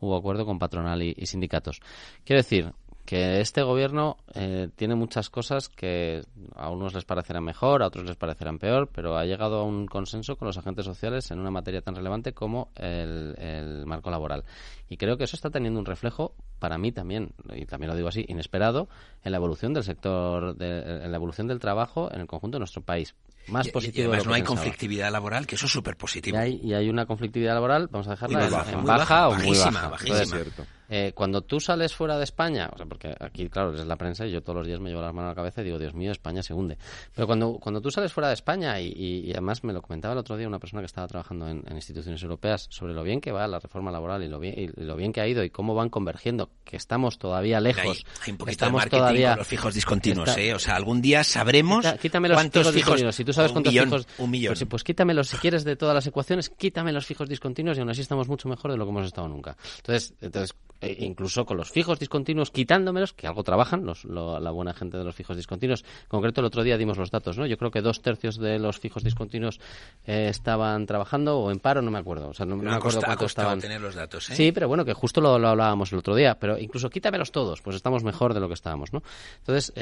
hubo acuerdo con patronal y, y sindicatos. Quiero decir, que este gobierno eh, tiene muchas cosas que a unos les parecerán mejor, a otros les parecerán peor, pero ha llegado a un consenso con los agentes sociales en una materia tan relevante como el, marco laboral. Y creo que eso está teniendo un reflejo, para mí también, y también lo digo así, inesperado, en la evolución del sector, en la evolución del trabajo en el conjunto de nuestro país. Más positivo. Y no hay conflictividad laboral, que eso es súper positivo. Y hay, una conflictividad laboral, vamos a dejarla en, baja, o muy baja. Bajísima. Eh, cuando tú sales fuera de España, o sea, porque aquí, claro, es la prensa y yo todos los días me llevo las manos a la cabeza y digo, Dios mío, España se hunde. Pero cuando, cuando tú sales fuera de España, y, además me lo comentaba el otro día una persona que estaba trabajando en, instituciones europeas sobre lo bien que va la reforma laboral y lo bien, y lo bien que ha ido y cómo van convergiendo, que estamos todavía lejos. Hay, un poquito estamos de todavía, con los fijos discontinuos, ¿eh? O sea, algún día sabremos quítame los cuántos fijos, Si tú sabes cuántos fijos... Un millón. Pues, pues, quítamelos, si quieres, de todas las ecuaciones, quítame los fijos discontinuos y aún así estamos mucho mejor de lo que hemos estado nunca. Entonces, entonces eh, incluso con los fijos discontinuos, quitándomelos, que algo trabajan los, la buena gente de los fijos discontinuos. En concreto, el otro día dimos los datos, ¿no? Yo creo que dos tercios de los fijos discontinuos eh, estaban trabajando o en paro, no me acuerdo. O sea, no, me acuerdo cuántos estaban. tener los datos, ¿eh? Sí, pero bueno, que justo lo, hablábamos el otro día. Pero incluso quítamelos todos, pues estamos mejor de lo que estábamos, ¿no? Entonces,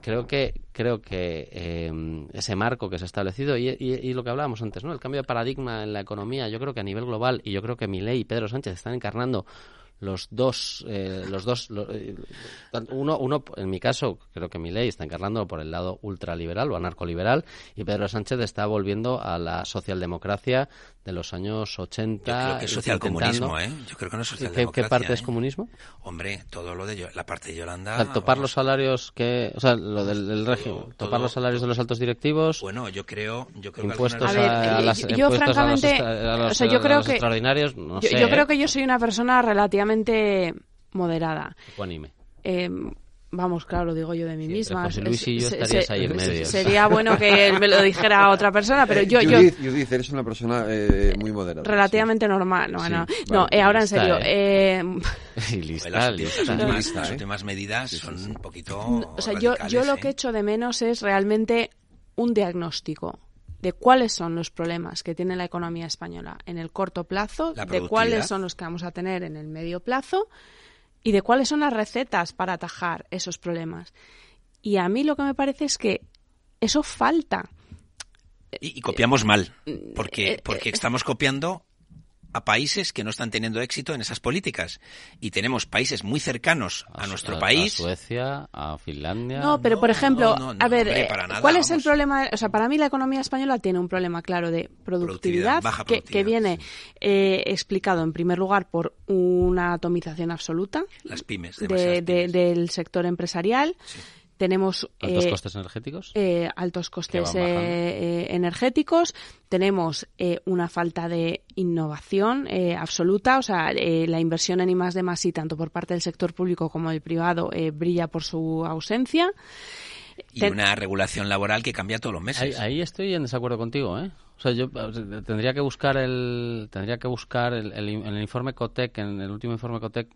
creo que creo que ese marco que se ha establecido y, y, lo que hablábamos antes, ¿no? El cambio de paradigma en la economía, yo creo que a nivel global y yo creo que Milei y Pedro Sánchez están encarnando los dos, eh, los dos, eh, uno, uno, en mi caso, creo que mi ley está encarnando por el lado ultraliberal o anarcoliberal y Pedro Sánchez está volviendo a la socialdemocracia de los años 80. Yo creo que es socialcomunismo, ¿eh? Yo creo que no es socialdemocracia. ¿Qué, parte es ¿eh? comunismo? Hombre, todo lo de la parte de Yolanda. topar los salarios que, o sea, lo del, régimen, topar los salarios de los altos directivos. Bueno, yo creo, yo creo impuestos que a, las, yo, francamente, o sea, yo creo que extraordinarios, no yo, sé, yo creo que yo soy una persona relativamente moderada. Eh, vamos, claro, lo digo yo de mí misma. José Luis y yo estarías ahí en medio. Sería bueno que él me lo dijera otra persona, pero yo... Judith, yo... Judith eres una persona eh, muy moderada. Relativamente normal. No, no, no eh, ahora en serio. Eh, y lista, las, últimas, últimas medidas son un poquito O sea, yo, yo lo que echo de menos es realmente un diagnóstico de cuáles son los problemas que tiene la economía española en el corto plazo, de cuáles son los que vamos a tener en el medio plazo y de cuáles son las recetas para atajar esos problemas. Y a mí lo que me parece es que eso falta. Y, copiamos mal, porque, eh, porque eh, estamos copiando a países que no están teniendo éxito en esas políticas. Y tenemos países muy cercanos a, nuestro país. A Suecia, a Finlandia. No, pero por ejemplo, a ver, eh, ¿cuál es el problema? O sea, para mí la economía española tiene un problema claro de productividad, que, viene eh, explicado en primer lugar por una atomización absoluta Las pymes, del sector empresarial. Tenemos altos eh, costes energéticos. eh, altos costes eh, eh, energéticos, tenemos eh, una falta de innovación eh, absoluta, o sea, eh, la inversión en I más de más y tanto por parte del sector público como del privado eh, brilla por su ausencia. Y Ten- una regulación laboral que cambia todos los Ahí, meses. ahí estoy en desacuerdo contigo, ¿eh? O sea, yo tendría que buscar el tendría que buscar el, el, el informe Cotec, en el último informe Cotec,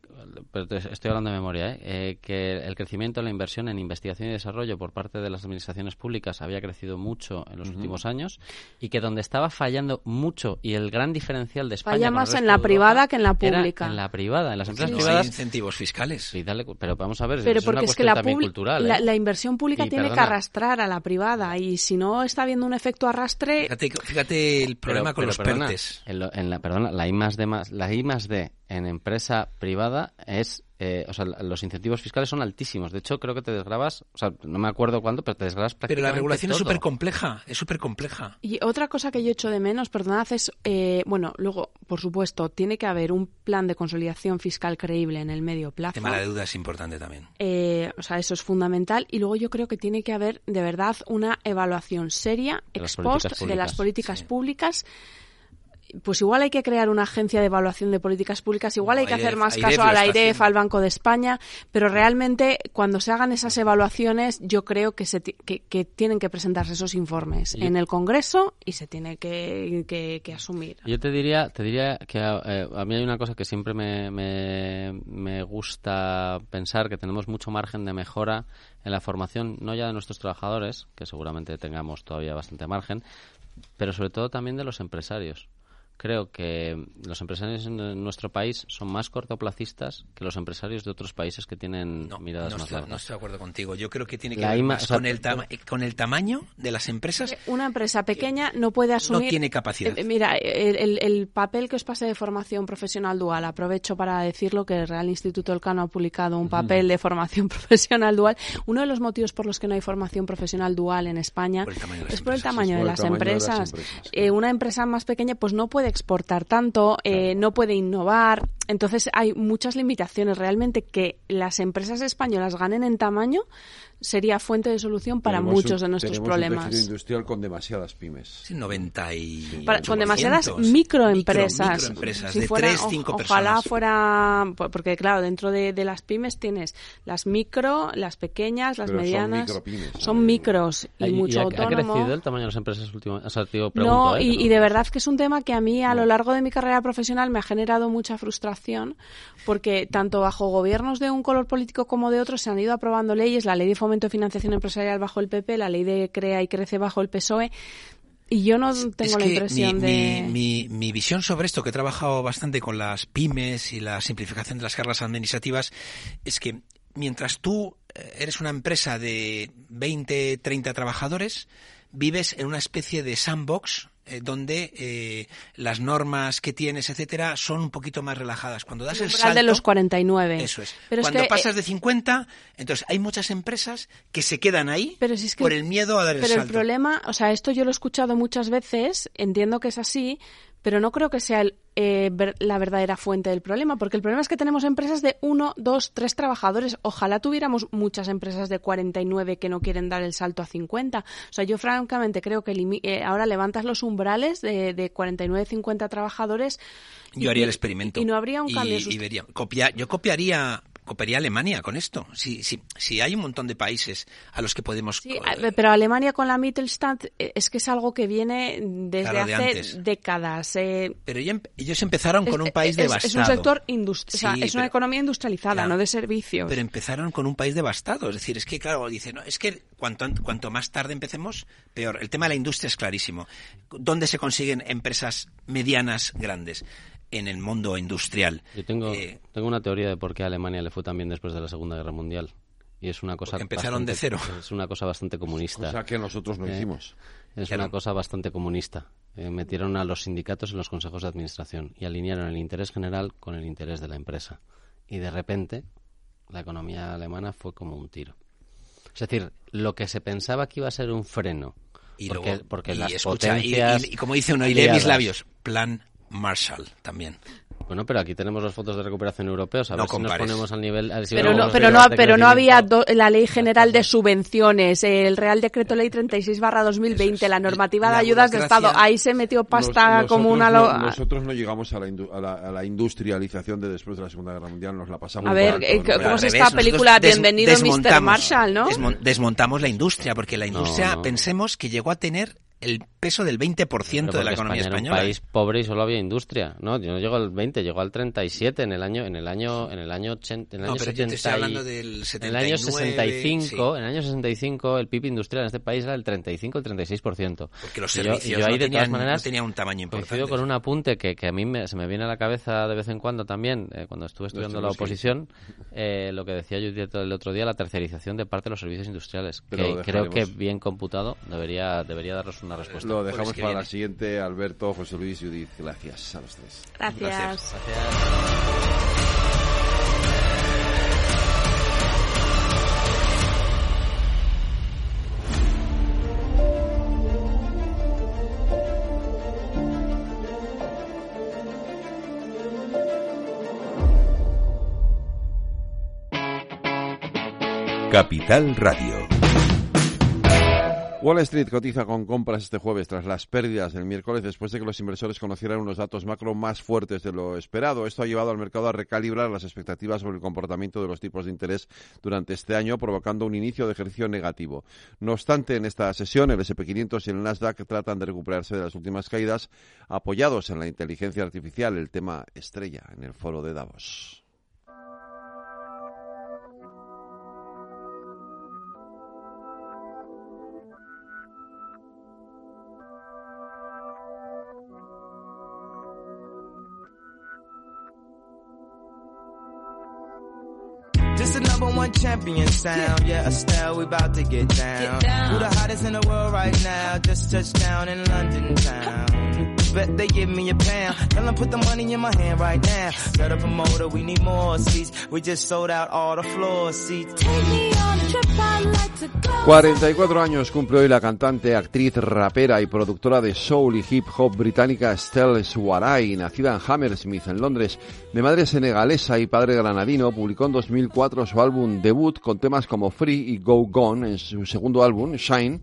pero te- estoy hablando de memoria, ¿eh? Eh, que el crecimiento de la inversión en investigación y desarrollo por parte de las administraciones públicas había crecido mucho en los Ujú. últimos años y que donde estaba fallando mucho y el gran diferencial de España Falla con el más en la privada que en la era pública. En la privada, en las empresas no privadas. hay incentivos fiscales. Sí, dale, pero vamos a ver, Pero es porque una es que cuestión la, también cultural. la, ¿eh? la inversión pública Y, tiene que perdona, arrastrar a la privada y si no está habiendo un efecto arrastre, Fíjate, fíjate el problema Pero- con pero los perdona, PERTES. En, lo- en la, perdona, la I más D más, la I más D en empresa privada es, eh, o sea, los incentivos fiscales son altísimos. De hecho, creo que te desgrabas, o sea, no me acuerdo cuánto, pero te desgrabas Pero la prácticamente regulación es súper compleja, es súper compleja. Y otra cosa que yo echo de menos, perdonad, es, eh, bueno, luego, por supuesto, tiene que haber un plan de consolidación fiscal creíble en el medio El plazo. tema de la deuda es importante también. Eh, o sea, eso es fundamental. Y luego yo creo que tiene que haber, de verdad, una evaluación seria, De las ex post, de las políticas públicas. Pues igual hay que crear una agencia de evaluación de políticas públicas, igual hay que hacer más caso al AIREF, al Banco de España, pero realmente cuando se hagan esas evaluaciones yo creo que, se que, que tienen que presentarse esos informes Yo- en el Congreso y se tiene que, que- que asumir. Yo te diría, te diría que eh, a mí hay una cosa que siempre me, me, me gusta pensar, que tenemos mucho margen de mejora en la formación, no ya de nuestros trabajadores, que seguramente tengamos todavía bastante margen, pero sobre todo también de los empresarios. Creo que los empresarios en nuestro país son más cortoplacistas que los empresarios de otros países que tienen miradas No más largas. no estoy de acuerdo contigo. Yo creo que tiene que La ver ima- más o sea, con, el tama- con el tamaño de las empresas. Una empresa pequeña no puede asumir. tiene capacidad. Eh, mira, el, el- el papel que os pase de formación profesional dual, aprovecho para decirlo que el Real Instituto Elcano ha publicado un papel de formación profesional dual. Uno de los motivos por los que no hay formación profesional dual en España Por es por el tamaño de las empresas, Eh, una empresa más pequeña pues no puede exportar tanto, eh, no puede innovar. Entonces hay muchas limitaciones. Realmente que las empresas españolas ganen en tamaño sería fuente de solución para Tenemos muchos un- de nuestros tenemos problemas. un industrial con demasiadas pymes. Sí, 90 y... Para- con 8%. demasiadas microempresas. Micro- microempresas, Si de fuera- 3, o- 5 ojalá personas. fuera, po- porque claro, dentro de, de las pymes tienes las micro, las pequeñas, las Pero son medianas. micropymes, Son micros y Ay, mucho ha, ha autónomo. crecido el tamaño de las empresas últimamente? O sea, No, ¿eh? y, que y de verdad que es un tema que a mí a lo largo de mi carrera profesional me ha generado mucha frustración porque tanto bajo gobiernos de un color político como de otro se han ido aprobando leyes, la ley de fomento de financiación empresarial bajo el PP, la ley de crea y crece bajo el PSOE y yo no tengo es la impresión mi, de... mi- mi- mi visión sobre esto, que he trabajado bastante con las pymes y la simplificación de las cargas administrativas, es que mientras tú eh, eres una empresa de 20, 30 trabajadores, vives en una especie de sandbox eh, donde eh, las normas que tienes, etcétera, son un poquito más relajadas. Cuando das el, umbral salto, de los 49. Eso es. Pero es Cuando que, pasas eh, de 50, entonces hay muchas empresas que se quedan ahí Pero si es que- por el miedo a dar el Pero el salto. problema, o sea, esto yo lo he escuchado muchas veces, entiendo que es así, pero no creo que sea el, eh, ver- la verdadera fuente del problema, porque el problema es que tenemos empresas de uno, dos, tres trabajadores. Ojalá tuviéramos muchas empresas de 49 que no quieren dar el salto a 50. O sea, yo francamente creo que eh, ahora levantas los umbrales de, de 49, 50 trabajadores. y- Yo haría el experimento. Y no habría un Y- cambio. y sust- vería- copia- yo copiaría, copiaría Alemania con esto. Si, si, si hay un montón de países a los que podemos... Sí, pero Alemania con la Mittelstand eh, es que es algo que viene desde Claro, de hace antes. décadas. eh, Pero ellos empezaron con un país es, devastado. Es un sector industri- o sea, Sí, es una economía industrializada, Claro. no de servicios. Pero empezaron con un país devastado. Es decir, es que, claro, dice, no, es que cuanto, cuanto más tarde empecemos, peor. El tema de la industria es clarísimo. ¿Dónde se consiguen empresas medianas grandes? En el mundo industrial. Yo tengo, Eh, tengo una teoría de por qué a Alemania le fue tan bien después de la Segunda Guerra Mundial. Y es una cosa empezaron de cero. Es una cosa bastante comunista. Cosa que nosotros no Eh, hicimos. Es Claro. una cosa bastante comunista. Eh, metieron a los sindicatos en los consejos de administración y alinearon el interés general con el interés de la empresa. Y de repente, la economía alemana fue como un tiro. Es decir, lo que se pensaba que iba a ser un freno, y porque, luego, porque y las escucha, potencias y, y como dice uno, y lee mis labios, plan Marshall también. Bueno, pero aquí tenemos las fotos de recuperación europeos. A No ver si nos compares. ponemos al nivel. si Pero no, los pero no, de pero no había do- la Ley General de Subvenciones, el Real Decreto Ley 36 2020, la normativa de La ayudas de Estado. Ahí se metió pasta Nos- como una... no- nosotros no llegamos a la, indu- a, la, a la industrialización de después de la Segunda Guerra Mundial, nos la pasamos A ver, alto, eh, ¿no? ¿cómo es esta revés, nosotros película? Bienvenido, Mr. desmontamos- Marshall, ¿no? desmon- desmontamos la industria, porque la industria, no. pensemos que llegó a tener el peso del 20% Pero de la economía España española. Era un país pobre y solo había industria. No, no llegó al 20, llegó al 37 en el año en el año en el año 80, en el No, año yo te 70 estoy y- hablando del En el año 79, 65, en el año 65 el PIB industrial en este país era el 35 el 36%. Porque los Y yo- y servicios yo ahí no de tenían- todas maneras no tenían un tamaño Coincido importante. con un apunte que, que a mí me- se me viene a la cabeza de vez en cuando también, eh, cuando estuve estudiando la oposición, eh, lo que decía Judith el otro día, la tercerización de parte de los servicios industriales, Pero que creo que bien computado debería debería darnos una respuesta. Lo dejamos que para la siguiente, Alberto, José Luis y Judith. Gracias a los tres. Gracias. Capital Radio. Wall Street cotiza con compras este jueves tras las pérdidas del miércoles después de que los inversores conocieran unos datos macro más fuertes de lo esperado. Esto ha llevado al mercado a recalibrar las expectativas sobre el comportamiento de los tipos de interés durante este año, provocando un inicio de ejercicio negativo. No obstante, en esta sesión el SP500 y el Nasdaq tratan de recuperarse de las últimas caídas, apoyados en la inteligencia artificial, el tema estrella en el foro de Davos. Champion sound. Yeah, Estelle, we about to get down. Who the hottest in the world right now? Just touched down in London town. Bet they give me a pound. Tell them put the money in my hand right now. Set up a motor, we need more seats. We just sold out all the floor seats. Take me on a trip, I'd like to go. 44 años cumple hoy la cantante, actriz, rapera y productora de soul y hip hop británica Estelle Swaray, nacida en Hammersmith, en Londres, de madre senegalesa y padre granadino, publicó en 2004 su álbum debut con temas como Free y Go Gone en su segundo álbum, Shine.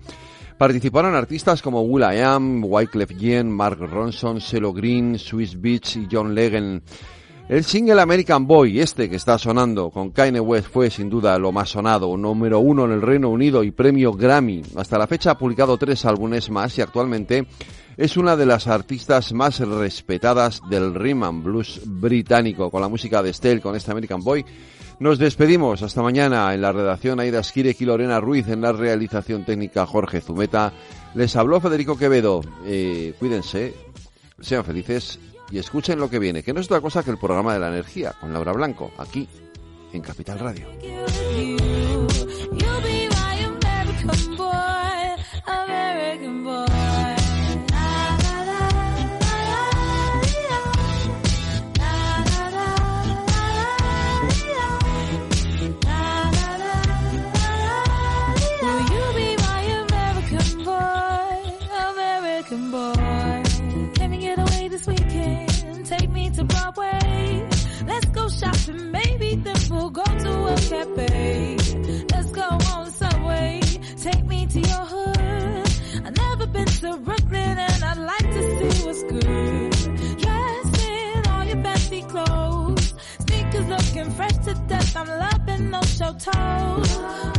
Participaron artistas como Will I Am, Wyclef Jean, Mark Ronson, Celo Green, Swiss Beats y John Legend. El single American Boy, este que está sonando con Kanye West, fue sin duda lo más sonado, número uno en el Reino Unido y premio Grammy. Hasta la fecha ha publicado tres álbumes más y actualmente es una de las artistas más respetadas del rhythm and blues británico. Con la música de Estelle, con este American Boy, nos despedimos. Hasta mañana en la redacción Aida Skirek y Lorena Ruiz, en la realización técnica Jorge Zumeta. Les habló Federico Quevedo. Eh, cuídense, sean felices y escuchen lo que viene, que no es otra cosa que el programa de la energía con Laura Blanco, aquí en Capital Radio. Shopping, maybe then we'll go to a cafe. Let's go on subway. Take me to your hood. I've never been to Brooklyn and I'd like to see what's good. Dress in all your fancy clothes. Sneakers looking fresh to death. I'm loving no show toes.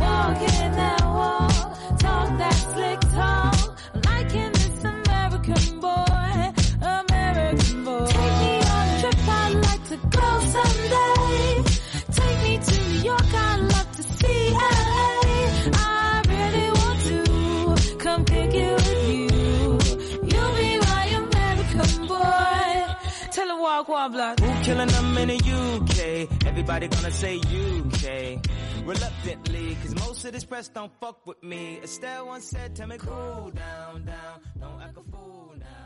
Walking that walk, talk that slick talk. Liking this American boy, Block. Who killing them in the UK? Everybody gonna say UK. Reluctantly, cause most of this press don't fuck with me. Estelle once said, tell me cool down, down. Don't act a fool now.